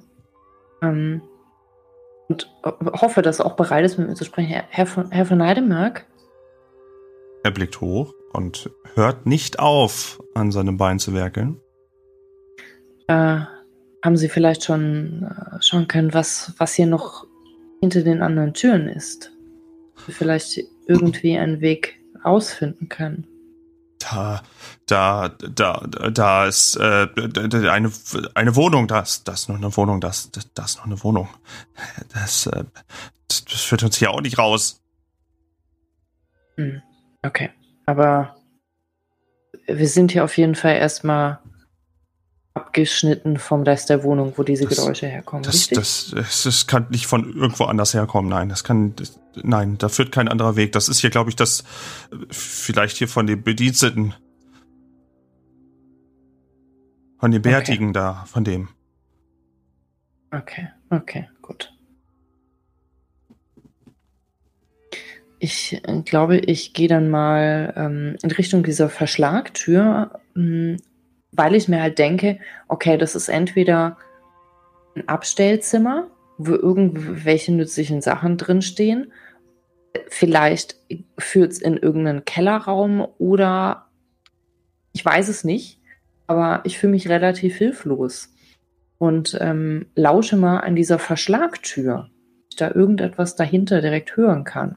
ähm, und hoffe, dass er auch bereit ist, mit mir zu sprechen. Herr, Herr, von, Herr von Heidemark? Er blickt hoch und hört nicht auf, an seinem Bein zu werkeln. Äh, haben Sie vielleicht schon äh, schauen können, was, was hier noch hinter den anderen Türen ist? Vielleicht irgendwie einen Weg rausfinden können. Da, da, da, da ist äh, eine, eine Wohnung, da ist, da ist noch eine Wohnung, da ist, da ist noch eine Wohnung. Das, äh, das führt uns hier auch nicht raus. Hm, okay, aber wir sind hier auf jeden Fall erstmal abgeschnitten vom Rest der Wohnung, wo diese das, Geräusche herkommen. Das, das, das, das, kann nicht von irgendwo anders herkommen. Nein, das kann, das, nein, da führt kein anderer Weg. Das ist hier, glaube ich, das vielleicht hier von den Bediensteten, von den Bärtigen okay. da, von dem. Okay, okay, gut. Ich äh, glaube, ich gehe dann mal ähm, in Richtung dieser Verschlagtür hm, weil ich mir halt denke, okay, das ist entweder ein Abstellzimmer, wo irgendwelche nützlichen Sachen drinstehen. Vielleicht führt es in irgendeinen Kellerraum oder ich weiß es nicht, aber ich fühle mich relativ hilflos und ähm, lausche mal an dieser Verschlagtür, ich da irgendetwas dahinter direkt hören kann.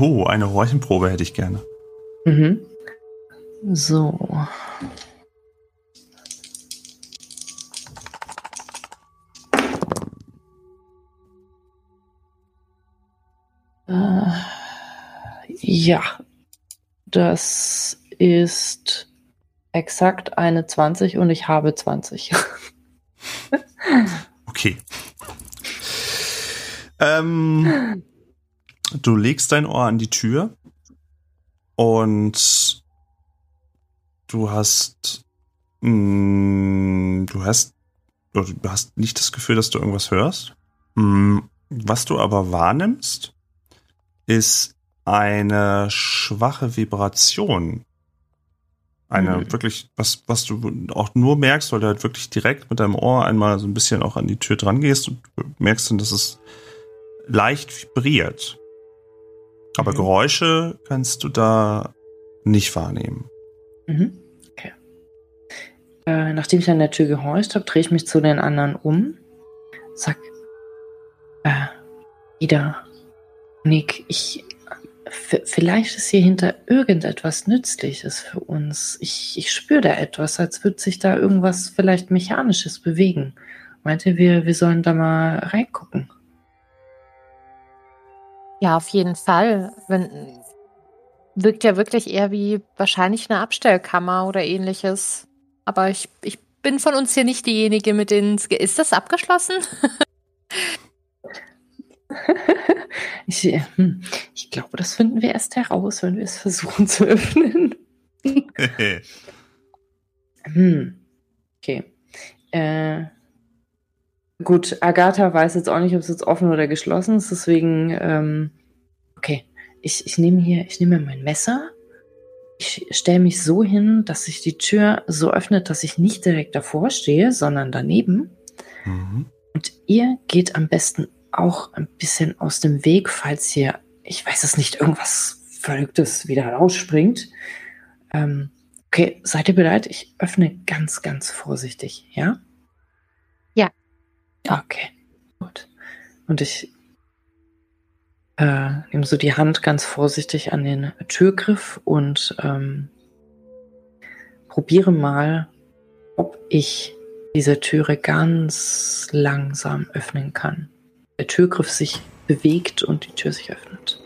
Oh, eine Räuchenprobe hätte ich gerne. Mhm. So. Ja, das ist exakt eine 20 und ich habe 20. okay. Ähm, du legst dein Ohr an die Tür und du hast mh, mm, du hast du hast nicht das Gefühl, dass du irgendwas hörst. Mm, was du aber wahrnimmst, ist eine schwache Vibration. Eine mhm. wirklich, was, was du auch nur merkst, weil du halt wirklich direkt mit deinem Ohr einmal so ein bisschen auch an die Tür dran gehst und merkst dann, dass es leicht vibriert. Aber mhm. Geräusche kannst du da nicht wahrnehmen. Mhm. Okay. Äh, nachdem ich an der Tür gehorcht habe, drehe ich mich zu den anderen um. Sag, äh, Ida, Nick, ich. Vielleicht ist hier hinter irgendetwas Nützliches für uns. Ich, ich spüre da etwas, als würde sich da irgendwas vielleicht Mechanisches bewegen. Meinte wir, wir sollen da mal reingucken. Ja, auf jeden Fall. Wenn, wirkt ja wirklich eher wie wahrscheinlich eine Abstellkammer oder ähnliches. Aber ich, ich bin von uns hier nicht diejenige mit den. Ist das abgeschlossen? ich, hm, ich glaube, das finden wir erst heraus, wenn wir es versuchen zu öffnen. hm. Okay. Äh, gut, Agatha weiß jetzt auch nicht, ob es jetzt offen oder geschlossen ist, deswegen, ähm, okay. Ich, ich nehme hier, ich nehme mein Messer. Ich stelle mich so hin, dass sich die Tür so öffnet, dass ich nicht direkt davor stehe, sondern daneben. Mhm. Und ihr geht am besten auch ein bisschen aus dem Weg, falls hier, ich weiß es nicht, irgendwas Verrücktes wieder rausspringt. Ähm, okay, seid ihr bereit? Ich öffne ganz, ganz vorsichtig, ja? Ja. Okay, gut. Und ich äh, nehme so die Hand ganz vorsichtig an den Türgriff und ähm, probiere mal, ob ich diese Türe ganz langsam öffnen kann der Türgriff sich bewegt und die Tür sich öffnet.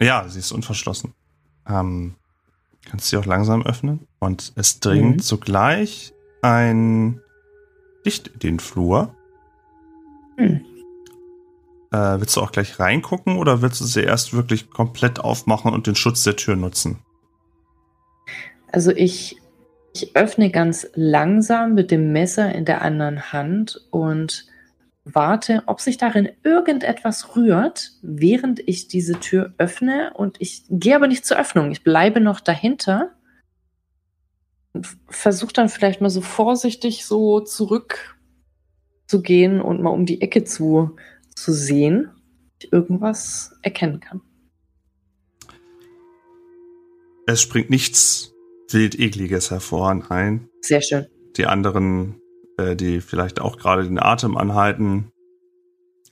Ja, sie ist unverschlossen. Ähm, kannst sie auch langsam öffnen und es dringt mhm. sogleich ein Licht in den Flur. Mhm. Äh, willst du auch gleich reingucken oder willst du sie erst wirklich komplett aufmachen und den Schutz der Tür nutzen? Also ich, ich öffne ganz langsam mit dem Messer in der anderen Hand und warte, ob sich darin irgendetwas rührt, während ich diese Tür öffne. Und ich gehe aber nicht zur Öffnung. Ich bleibe noch dahinter. Und versuche dann vielleicht mal so vorsichtig so zurück zu gehen und mal um die Ecke zu, zu sehen, ob ich irgendwas erkennen kann. Es springt nichts wild ekliges hervor, nein. Sehr schön. Die anderen, äh, die vielleicht auch gerade den Atem anhalten,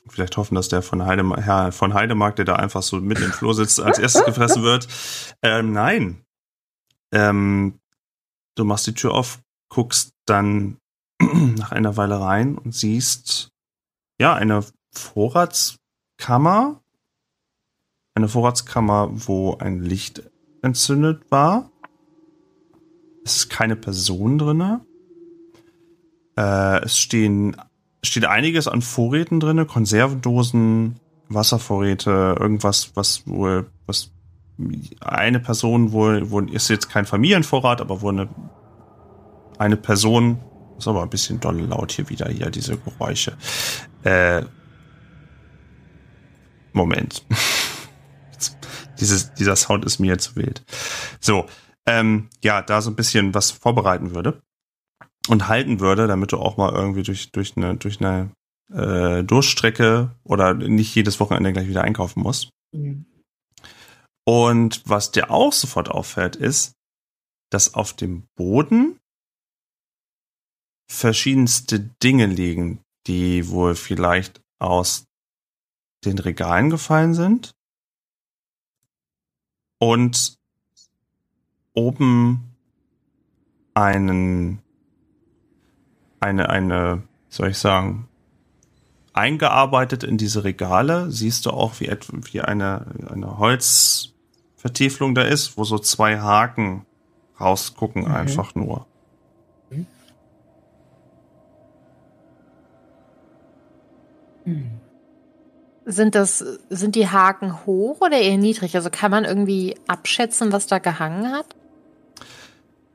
vielleicht hoffen, dass der von, Heidem Herr von Heidemark, der da einfach so mitten im Flur sitzt, als erstes gefressen wird. Ähm, nein. Ähm, du machst die Tür auf, guckst dann nach einer Weile rein und siehst, ja, eine Vorratskammer. Eine Vorratskammer, wo ein Licht entzündet war. Es ist keine Person drinne. Äh, es stehen, steht einiges an Vorräten drinne, Konservendosen, Wasservorräte, irgendwas, was wohl, was eine Person wohl, wohl ist jetzt kein Familienvorrat, aber wohl eine, eine Person, ist aber ein bisschen doll laut hier wieder, hier, diese Geräusche. Äh, Moment. Dieses, dieser Sound ist mir zu wild. So, ähm, ja, da so ein bisschen was vorbereiten würde und halten würde, damit du auch mal irgendwie durch, durch eine, durch eine äh, Durchstrecke oder nicht jedes Wochenende gleich wieder einkaufen musst. Mhm. Und was dir auch sofort auffällt, ist, dass auf dem Boden verschiedenste Dinge liegen, die wohl vielleicht aus den Regalen gefallen sind. Und oben einen, eine, eine, soll ich sagen, eingearbeitet in diese Regale siehst du auch, wie, etwa, wie eine, eine Holzvertieflung da ist, wo so zwei Haken rausgucken, Mhm. einfach nur. Sind das, sind die Haken hoch oder eher niedrig? Also kann man irgendwie abschätzen, was da gehangen hat?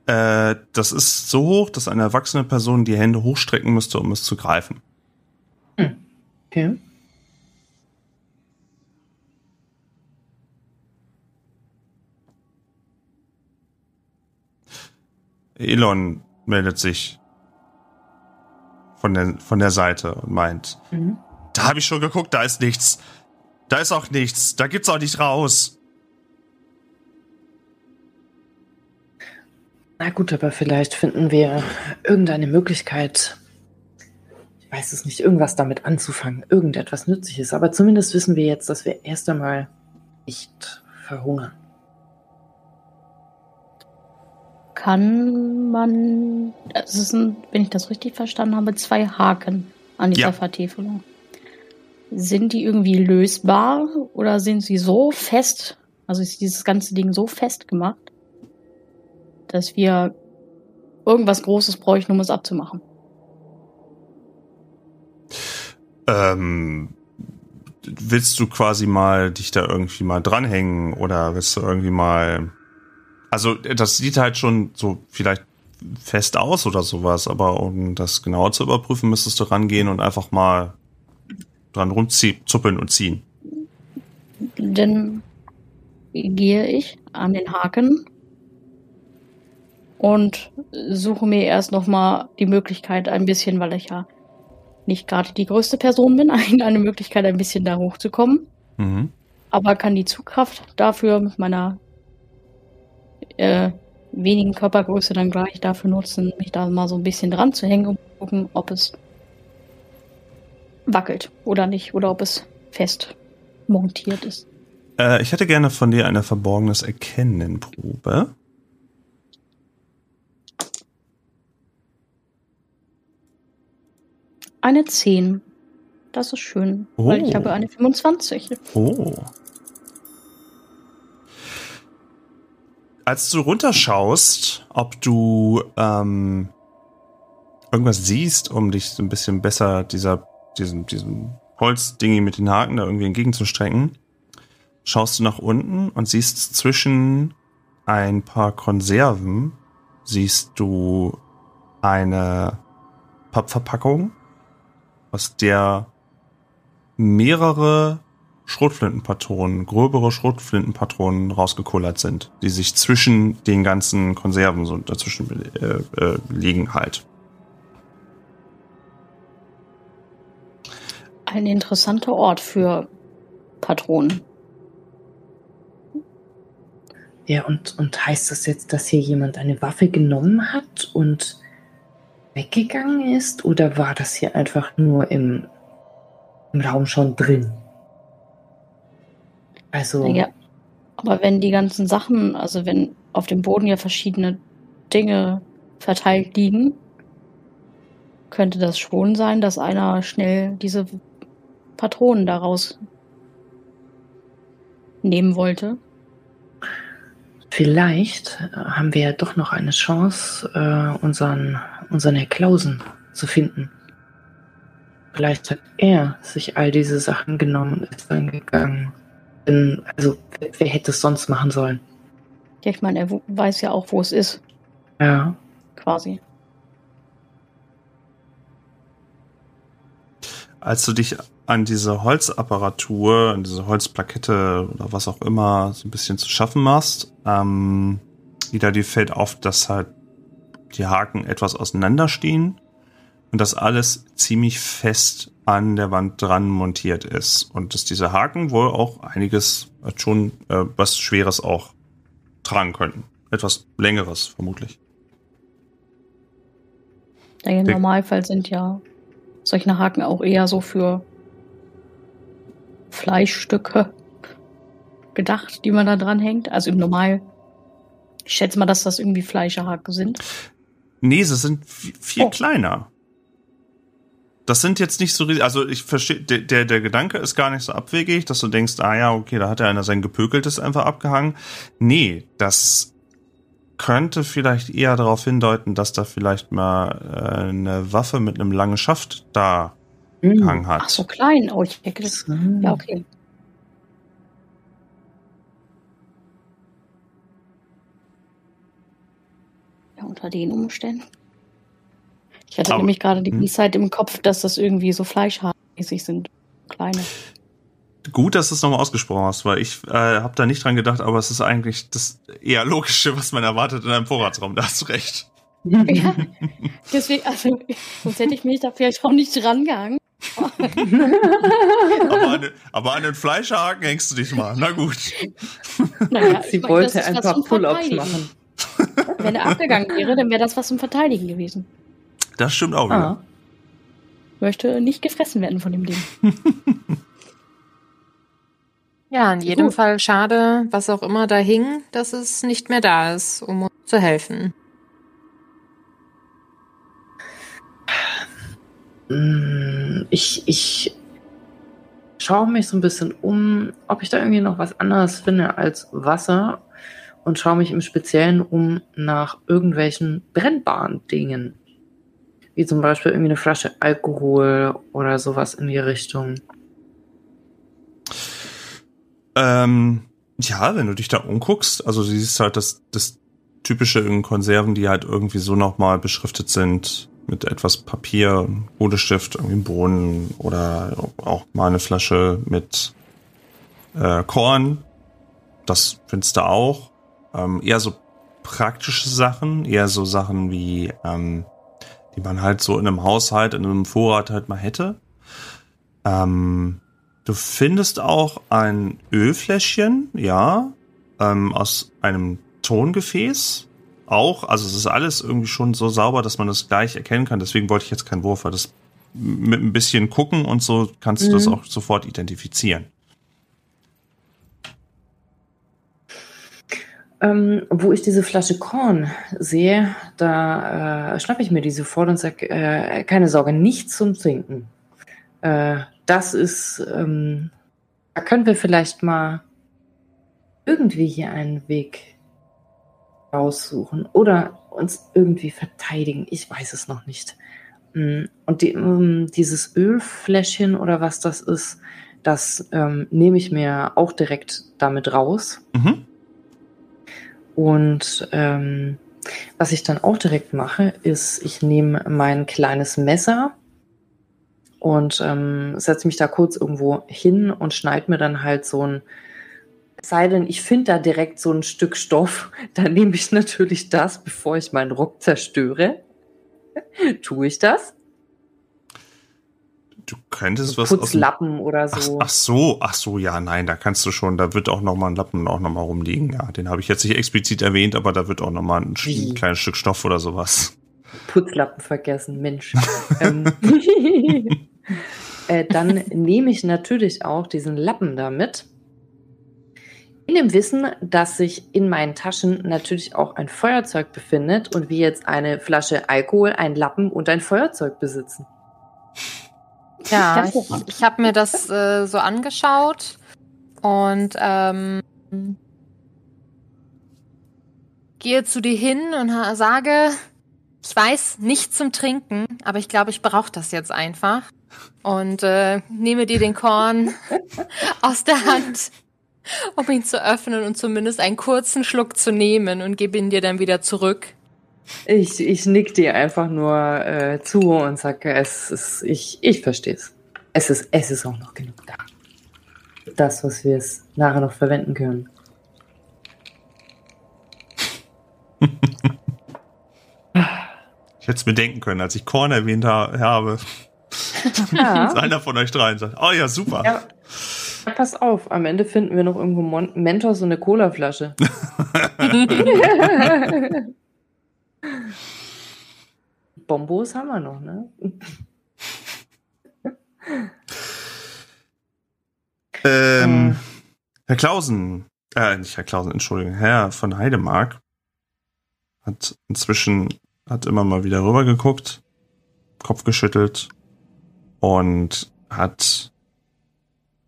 Äh, das ist so hoch, dass eine erwachsene Person die Hände hochstrecken müsste, um es zu greifen. Okay. Elon meldet sich von der, von der Seite und meint, Mhm. da habe ich schon geguckt, da ist nichts. Da ist auch nichts. Da gibt's auch nicht raus. Na gut, aber vielleicht finden wir irgendeine Möglichkeit, ich weiß es nicht, irgendwas damit anzufangen, irgendetwas Nützliches. Aber zumindest wissen wir jetzt, dass wir erst einmal nicht verhungern. Kann man, es sind, wenn ich das richtig verstanden habe, zwei Haken an dieser Ja. Vertiefelung. Sind die irgendwie lösbar oder sind sie so fest, also ist dieses ganze Ding so fest gemacht, dass wir irgendwas Großes bräuchten, um es abzumachen? Ähm, willst du quasi mal dich da irgendwie mal dranhängen oder willst du irgendwie mal. Also, das sieht halt schon so vielleicht fest aus oder sowas, aber um das genauer zu überprüfen, müsstest du rangehen und einfach mal dran rumzuppeln und ziehen. Dann gehe ich an den Haken und suche mir erst noch mal die Möglichkeit, ein bisschen, weil ich ja nicht gerade die größte Person bin, eine eine Möglichkeit, ein bisschen da hochzukommen. Mhm. Aber kann die Zugkraft dafür mit meiner äh, wenigen Körpergröße dann gleich dafür nutzen, mich da mal so ein bisschen dran zu hängen und gucken, ob es wackelt oder nicht oder ob es fest montiert ist. Äh, ich hätte gerne von dir eine verborgenes Erkennen-Probe. Eine 10. Das ist schön, weil ich Oh. habe eine 25. Oh. Als du runterschaust, ob du ähm, irgendwas siehst, um dich so ein bisschen besser dieser, diesem, diesem Holzdingi mit den Haken da irgendwie entgegenzustrecken, schaust du nach unten und siehst zwischen ein paar Konserven, siehst du eine Pappverpackung, aus der mehrere Schrotflintenpatronen, gröbere Schrotflintenpatronen rausgekullert sind, die sich zwischen den ganzen Konserven so dazwischen äh, äh, liegen halt. Ein interessanter Ort für Patronen. Ja, und, und heißt das jetzt, dass hier jemand eine Waffe genommen hat und weggegangen ist? Oder war das hier einfach nur im, im Raum schon drin? Also. Ja, aber wenn die ganzen Sachen, also wenn auf dem Boden ja verschiedene Dinge verteilt liegen, könnte das schon sein, dass einer schnell diese Patronen daraus nehmen wollte. Vielleicht haben wir ja doch noch eine Chance, äh, unseren, unseren Herr Klausen zu finden. Vielleicht hat er sich all diese Sachen genommen und ist dann gegangen. Denn, also, wer, wer hätte es sonst machen sollen? Ja, ich meine, er weiß ja auch, wo es ist, Ja. quasi. Als du dich an diese Holzapparatur, an diese Holzplakette oder was auch immer so ein bisschen zu schaffen machst, ähm, wieder dir fällt auf, dass halt die Haken etwas auseinanderstehen und dass alles ziemlich fest an der Wand dran montiert ist und dass diese Haken wohl auch einiges äh, schon äh, was Schweres auch tragen könnten. Etwas Längeres vermutlich. Ja, Im Normalfall sind ja solche Haken auch eher so für Fleischstücke gedacht, die man da dran hängt. Also im Normal. Ich schätze mal, dass das irgendwie Fleischhaken sind. Nee, sie sind vi- viel Oh. kleiner. Das sind jetzt nicht so riesig, also ich verstehe, der, der, der Gedanke ist gar nicht so abwegig, dass du denkst, ah ja, okay, da hat ja einer sein Gepökeltes einfach abgehangen. Nee, das könnte vielleicht eher darauf hindeuten, dass da vielleicht mal äh, eine Waffe mit einem langen Schaft da Hm. gehangen hat. Ach so klein. Oh, ich denke, das. Ja, okay. Ja, unter den Umständen. Ich hatte Aber- nämlich gerade die hm. ganze Zeit im Kopf, dass das irgendwie so fleischhaarmäßig sind. Kleine. Gut, dass du es nochmal ausgesprochen hast, weil ich äh, habe da nicht dran gedacht, aber es ist eigentlich das eher Logische, was man erwartet in einem Vorratsraum. Da hast du recht. Ja, deswegen, also, sonst hätte ich mich da vielleicht auch nicht rangehangen. Aber an, den- aber an den Fleischhaken hängst du dich mal. Na gut. Naja, Sie wollte das ist ein was paar zum Pull-ups machen. Wenn er abgegangen wäre, dann wäre das was zum Verteidigen gewesen. Das stimmt auch wieder. Ah. Möchte nicht gefressen werden von dem Ding. Ja, in jedem Gut. Fall schade, was auch immer da hing, dass es nicht mehr da ist, um uns zu helfen. Mm, Ich, ich schaue mich so ein bisschen um, ob ich da irgendwie noch was anderes finde als Wasser und schaue mich im Speziellen um nach irgendwelchen brennbaren Dingen. Wie zum Beispiel irgendwie eine Flasche Alkohol oder sowas in die Richtung. Ähm, ja, wenn du dich da umguckst, also du siehst halt das, das typische in Konserven, die halt irgendwie so nochmal beschriftet sind mit etwas Papier, Kodestift, irgendwie Bohnen oder auch mal eine Flasche mit äh, Korn. Das findest du auch. Ähm, eher so praktische Sachen, eher so Sachen wie, ähm, die man halt so in einem Haushalt, in einem Vorrat halt mal hätte. Ähm, Du findest auch ein Ölfläschchen, ja, ähm, aus einem Tongefäß. Auch, also es ist alles irgendwie schon so sauber, dass man das gleich erkennen kann. Deswegen wollte ich jetzt keinen Wurf, weil das mit ein bisschen gucken und so kannst du das Mhm. auch sofort identifizieren. Ähm, wo ich diese Flasche Korn sehe, da äh, schnappe ich mir die sofort und sage, äh, keine Sorge, nichts zum Trinken. Äh, das ist, ähm, da können wir vielleicht mal irgendwie hier einen Weg raussuchen oder uns irgendwie verteidigen. Ich weiß es noch nicht. Mm, Und die, ähm, dieses Ölfläschchen oder was das ist, das ähm, nehme ich mir auch direkt damit raus. Mhm. Und ähm, was ich dann auch direkt mache, ist, ich nehme mein kleines Messer und ähm, setze mich da kurz irgendwo hin und schneide mir dann halt so ein, sei denn, ich finde da direkt so ein Stück Stoff, dann nehme ich natürlich das, bevor ich meinen Rock zerstöre. Tue ich das? Du könntest was Putzlappen oder Ach, so. ach so, ach so, ja, nein, da kannst du schon, da wird auch noch mal ein Lappen auch noch mal rumliegen. Ja, den habe ich jetzt nicht explizit erwähnt, aber da wird auch noch mal ein, ein kleines Stück Stoff oder sowas. Putzlappen vergessen, Mensch. ähm, äh, dann nehme ich natürlich auch diesen Lappen damit. In dem Wissen, dass sich in meinen Taschen natürlich auch ein Feuerzeug befindet und wir jetzt eine Flasche Alkohol, ein Lappen und ein Feuerzeug besitzen. Ja, ich, ich habe mir das äh, so angeschaut und ähm, gehe zu dir hin und sage, ich weiß nicht zum Trinken, aber ich glaube, ich brauche das jetzt einfach. Und äh, nehme dir den Korn aus der Hand, um ihn zu öffnen und zumindest einen kurzen Schluck zu nehmen und gebe ihn dir dann wieder zurück. Ich, ich nick dir einfach nur äh, zu und sage, es ist, ich, ich verstehe es. Es ist, es ist auch noch genug da. Das, was wir es nachher noch verwenden können. Ich hätte es mir denken können, als ich Korn erwähnt ha habe. Ja. Einer von euch dreien sagt, oh ja, super. Ja. Pass auf, am Ende finden wir noch irgendwo Mon Mentos und eine Colaflasche. Bombos haben wir noch, ne? Ähm, Äh. Herr Klausen, äh, nicht Herr Klausen, Entschuldigung, Herr von Heidemark hat inzwischen, hat immer mal wieder rübergeguckt, Kopf geschüttelt und hat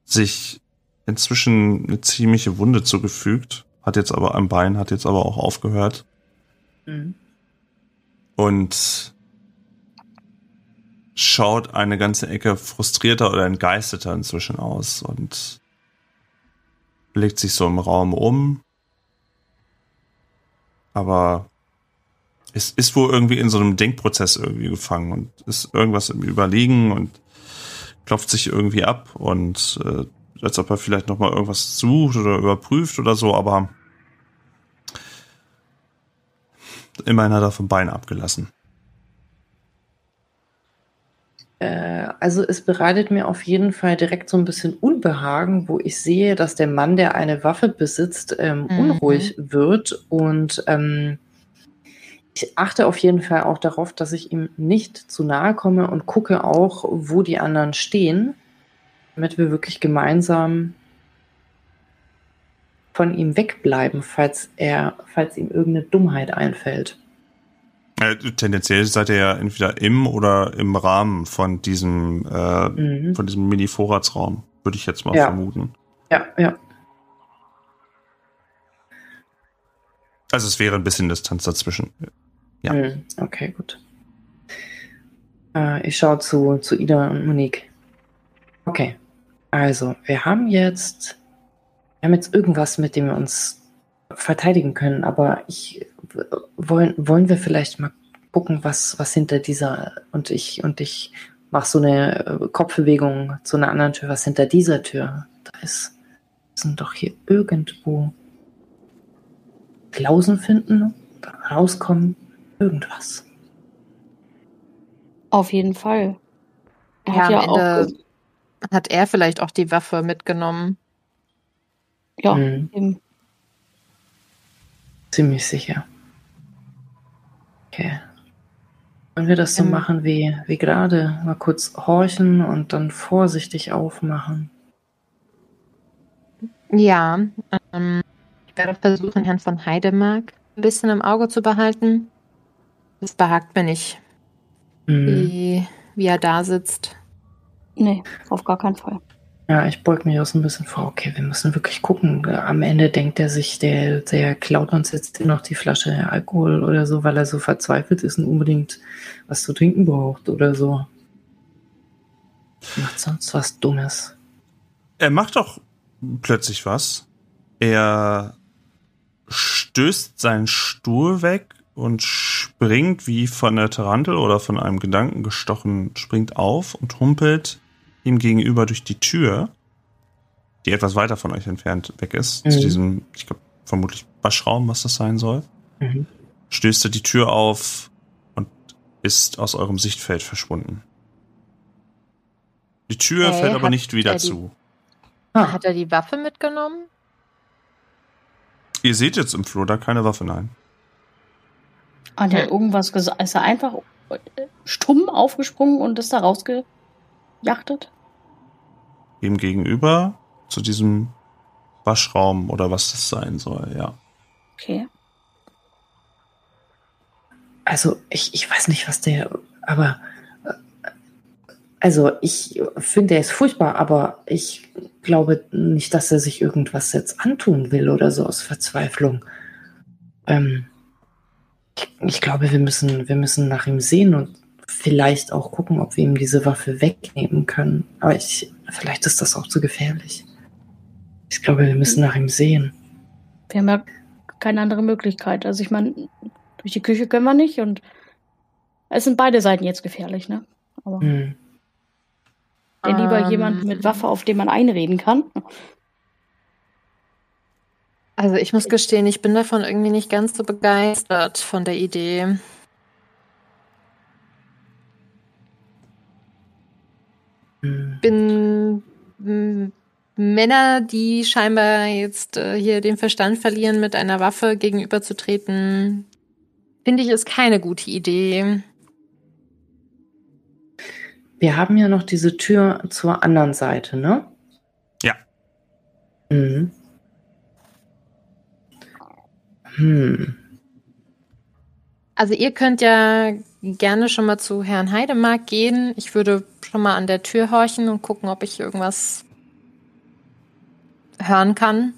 sich inzwischen eine ziemliche Wunde zugefügt, hat jetzt aber am Bein, hat jetzt aber auch aufgehört Mhm. und schaut eine ganze Ecke frustrierter oder entgeisterter inzwischen aus und blickt sich so im Raum um. Aber es ist wohl irgendwie in so einem Denkprozess irgendwie gefangen und ist irgendwas im Überlegen und klopft sich irgendwie ab und äh, als ob er vielleicht noch mal irgendwas sucht oder überprüft oder so, aber immerhin hat er vom Bein abgelassen. Äh, also es bereitet mir auf jeden Fall direkt so ein bisschen Unbehagen, wo ich sehe, dass der Mann, der eine Waffe besitzt, ähm, Mhm. unruhig wird. Und ähm, ich achte auf jeden Fall auch darauf, dass ich ihm nicht zu nahe komme und gucke auch, wo die anderen stehen, damit wir wirklich gemeinsam von ihm wegbleiben, falls er, falls ihm irgendeine Dummheit einfällt. Äh, tendenziell seid ihr ja entweder im oder im Rahmen von diesem, äh, Mhm. von diesem Mini-Vorratsraum, würde ich jetzt mal Ja. vermuten. Ja, ja. Also es wäre ein bisschen Distanz dazwischen. Ja. Hm, Okay, gut. Äh, ich schaue zu, zu Ida und Monique. Okay. Also, wir haben jetzt, wir haben jetzt irgendwas, mit dem wir uns verteidigen können, aber ich wollen, wollen wir vielleicht mal gucken, was, was hinter dieser und ich und ich mache so eine äh, Kopfbewegung zu einer anderen Tür, was hinter dieser Tür. Da ist sind doch hier irgendwo Klausen finden, rauskommen, irgendwas. Auf jeden Fall. Er Ja, hat ja am auch. Hat er vielleicht auch die Waffe mitgenommen. Ja, Mhm. eben. Ziemlich sicher. Okay. Wollen wir das so Ähm. machen wie, wie gerade? Mal kurz horchen und dann vorsichtig aufmachen. Ja, ähm, ich werde versuchen, Herrn von Heidemark ein bisschen im Auge zu behalten. Es behagt mir nicht, Mhm. wie, wie er da sitzt. Nee, auf gar keinen Fall. Ja, ich beug mich auch so ein bisschen vor. Okay, wir müssen wirklich gucken. Am Ende denkt er sich, der, der klaut uns jetzt noch die Flasche Alkohol oder so, weil er so verzweifelt ist und unbedingt was zu trinken braucht oder so. Macht sonst was Dummes. Er macht doch plötzlich was. Er stößt seinen Stuhl weg und springt wie von der Tarantel oder von einem Gedanken gestochen, springt auf und humpelt ihm gegenüber durch die Tür, die etwas weiter von euch entfernt weg ist, Mhm. zu diesem, ich glaube, vermutlich Waschraum, was das sein soll. Mhm. Stößt er die Tür auf und ist aus eurem Sichtfeld verschwunden. Die Tür Hey, fällt aber nicht wieder er die- zu. Ah, Hat er die Waffe mitgenommen? Ihr seht jetzt im Flur da keine Waffe, nein. Hat er irgendwas gesagt? Ist er einfach äh, stumm aufgesprungen und ist da rausgejachtet? Ihm gegenüber zu diesem Waschraum oder was das sein soll, ja. Okay. Also, ich, ich weiß nicht, was der, aber, äh, also, ich finde, er ist furchtbar, aber ich glaube nicht, dass er sich irgendwas jetzt antun will oder so aus Verzweiflung. Ähm, ich, ich glaube, wir müssen, wir müssen nach ihm sehen und vielleicht auch gucken, ob wir ihm diese Waffe wegnehmen können. Aber ich, vielleicht ist das auch zu gefährlich. Ich glaube, wir müssen nach ihm sehen. Wir haben ja keine andere Möglichkeit. Also ich meine, durch die Küche können wir nicht und es sind beide Seiten jetzt gefährlich, ne? Aber Hm. denn lieber Ähm. jemand mit Waffe, auf den man einreden kann. Also ich muss gestehen, ich bin davon irgendwie nicht ganz so begeistert von der Idee. Bin Männer, die scheinbar jetzt äh, hier den Verstand verlieren, mit einer Waffe gegenüberzutreten, finde ich ist keine gute Idee. Wir haben ja noch diese Tür zur anderen Seite, ne? Ja. Mhm. Hm. Also ihr könnt ja gerne schon mal zu Herrn Heidemark gehen. Ich würde schon mal an der Tür horchen und gucken, ob ich irgendwas hören kann.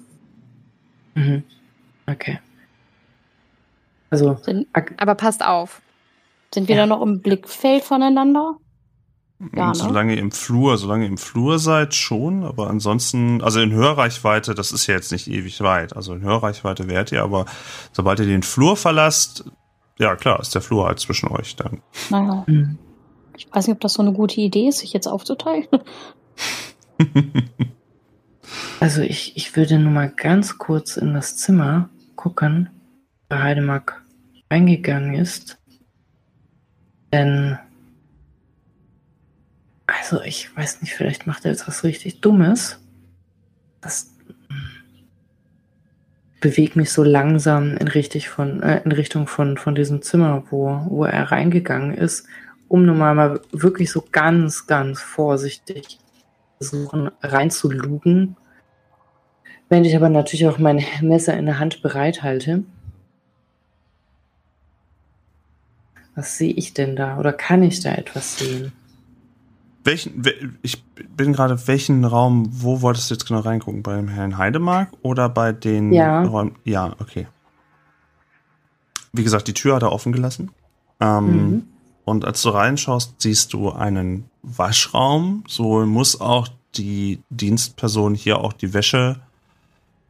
Mhm. Okay. Also, Sind, ak- Aber passt auf. sind wir Ja. da noch im Blickfeld voneinander? Ja, ne? solange ihr im Flur, solange ihr im Flur seid, schon, aber ansonsten, also in Hörreichweite, das ist ja jetzt nicht ewig weit. Also in Hörreichweite wärt ihr, aber sobald ihr den Flur verlasst, ja klar, ist der Flur halt zwischen euch dann. Naja, hm. ich weiß nicht, ob das so eine gute Idee ist, sich jetzt aufzuteilen. also ich, ich würde nur mal ganz kurz in das Zimmer gucken, wo Heidemark reingegangen ist. Denn, also ich weiß nicht, vielleicht macht er jetzt was richtig Dummes. Das bewegt mich so langsam in, richtig von, äh, in Richtung von, von diesem Zimmer, wo, wo er reingegangen ist, um nun mal, wirklich so ganz, ganz vorsichtig versuchen reinzulugen. Während ich aber natürlich auch mein Messer in der Hand bereithalte. Was sehe ich denn da? Oder kann ich da etwas sehen? Welchen, we- ich bin gerade, welchen Raum, wo wolltest du jetzt genau reingucken? Beim Herrn Heidemark oder bei den Ja. Räumen? Ja, okay. Wie gesagt, die Tür hat er offen gelassen. Ähm, Mhm. Und als du reinschaust, siehst du einen Waschraum. So muss auch die Dienstperson hier auch die Wäsche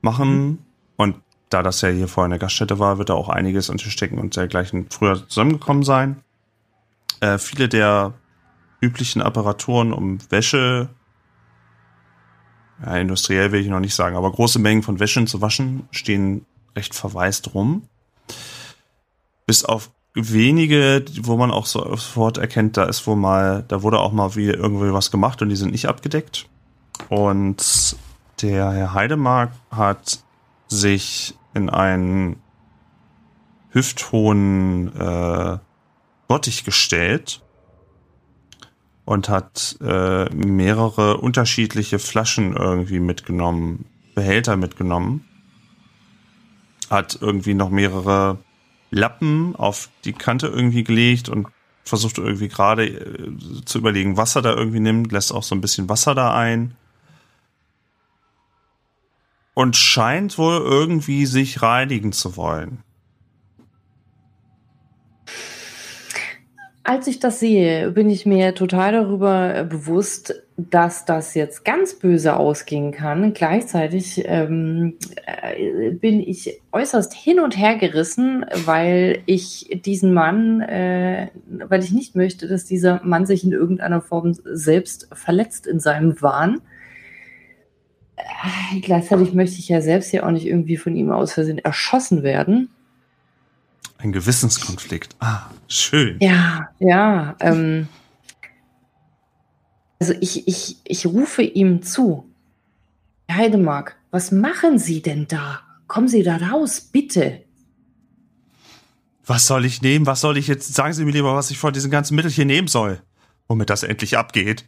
machen. Und da das ja hier vorher eine Gaststätte war, wird da auch einiges an Tischdecken und dergleichen früher zusammengekommen sein. Äh, viele der üblichen Apparaturen, um Wäsche, ja, industriell will ich noch nicht sagen, aber große Mengen von Wäschen zu waschen, stehen recht verwaist rum. Bis auf wenige, wo man auch sofort erkennt, da ist wohl mal, da wurde auch mal wieder irgendwie was gemacht und die sind nicht abgedeckt. Und der Herr Heidemark hat sich in einen hüfthohen äh, Bottich gestellt und hat äh, mehrere unterschiedliche Flaschen irgendwie mitgenommen, Behälter mitgenommen. Hat irgendwie noch mehrere Lappen auf die Kante irgendwie gelegt und versucht irgendwie gerade äh, zu überlegen, was er da irgendwie nimmt, lässt auch so ein bisschen Wasser da ein. Und scheint wohl irgendwie sich reinigen zu wollen. Als ich das sehe, bin ich mir total darüber äh, bewusst, dass das jetzt ganz böse ausgehen kann. Gleichzeitig ähm, äh, bin ich äußerst hin und her gerissen, weil ich diesen Mann, äh, weil ich nicht möchte, dass dieser Mann sich in irgendeiner Form selbst verletzt in seinem Wahn. Äh, gleichzeitig möchte ich ja selbst hier auch nicht irgendwie von ihm aus Versehen erschossen werden. Ein Gewissenskonflikt. Ah, schön. Ja, ja. Ähm, also ich, ich, ich rufe ihm zu. Herr Heidemark, was machen Sie denn da? Kommen Sie da raus, bitte. Was soll ich nehmen? Was soll ich jetzt? Sagen Sie mir lieber, was ich von diesen ganzen Mittelchen nehmen soll, womit das endlich abgeht.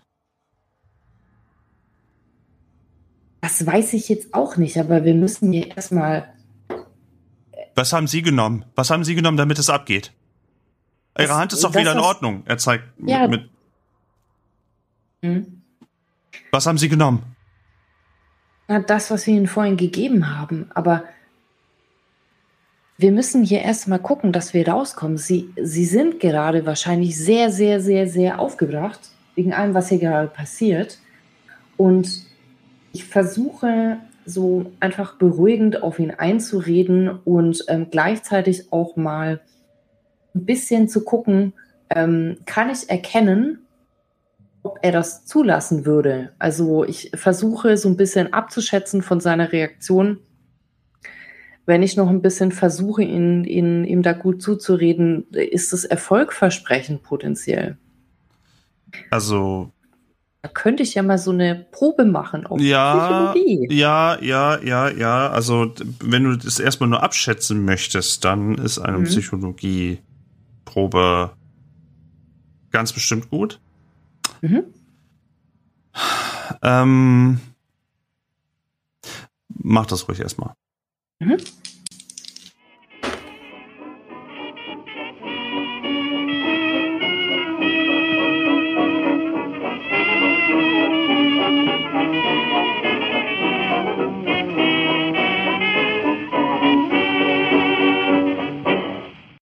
Das weiß ich jetzt auch nicht, aber wir müssen hier erstmal. Was haben Sie genommen? Was haben Sie genommen, damit es abgeht? Ihre Das- Hand ist doch wieder in Ordnung. Er zeigt Ja. mit. Hm? Was haben Sie genommen? Na, das, was wir Ihnen vorhin gegeben haben. Aber wir müssen hier erstmal gucken, dass wir rauskommen. Sie, Sie sind gerade wahrscheinlich sehr, sehr, sehr, sehr aufgebracht wegen allem, was hier gerade passiert. Und ich versuche so einfach beruhigend auf ihn einzureden und ähm, gleichzeitig auch mal ein bisschen zu gucken, ähm, kann ich erkennen, ob er das zulassen würde. Also ich versuche so ein bisschen abzuschätzen von seiner Reaktion. Wenn ich noch ein bisschen versuche, ihn, ihn, ihm da gut zuzureden, ist es erfolgversprechend potenziell. Also, Da könnte ich ja mal so eine Probe machen auf ja, Psychologie. ja, ja, ja, ja. Also, wenn du das erstmal nur abschätzen möchtest, dann ist eine Mhm. Psychologieprobe ganz bestimmt gut. Mhm. Ähm, mach das ruhig erstmal. Mhm.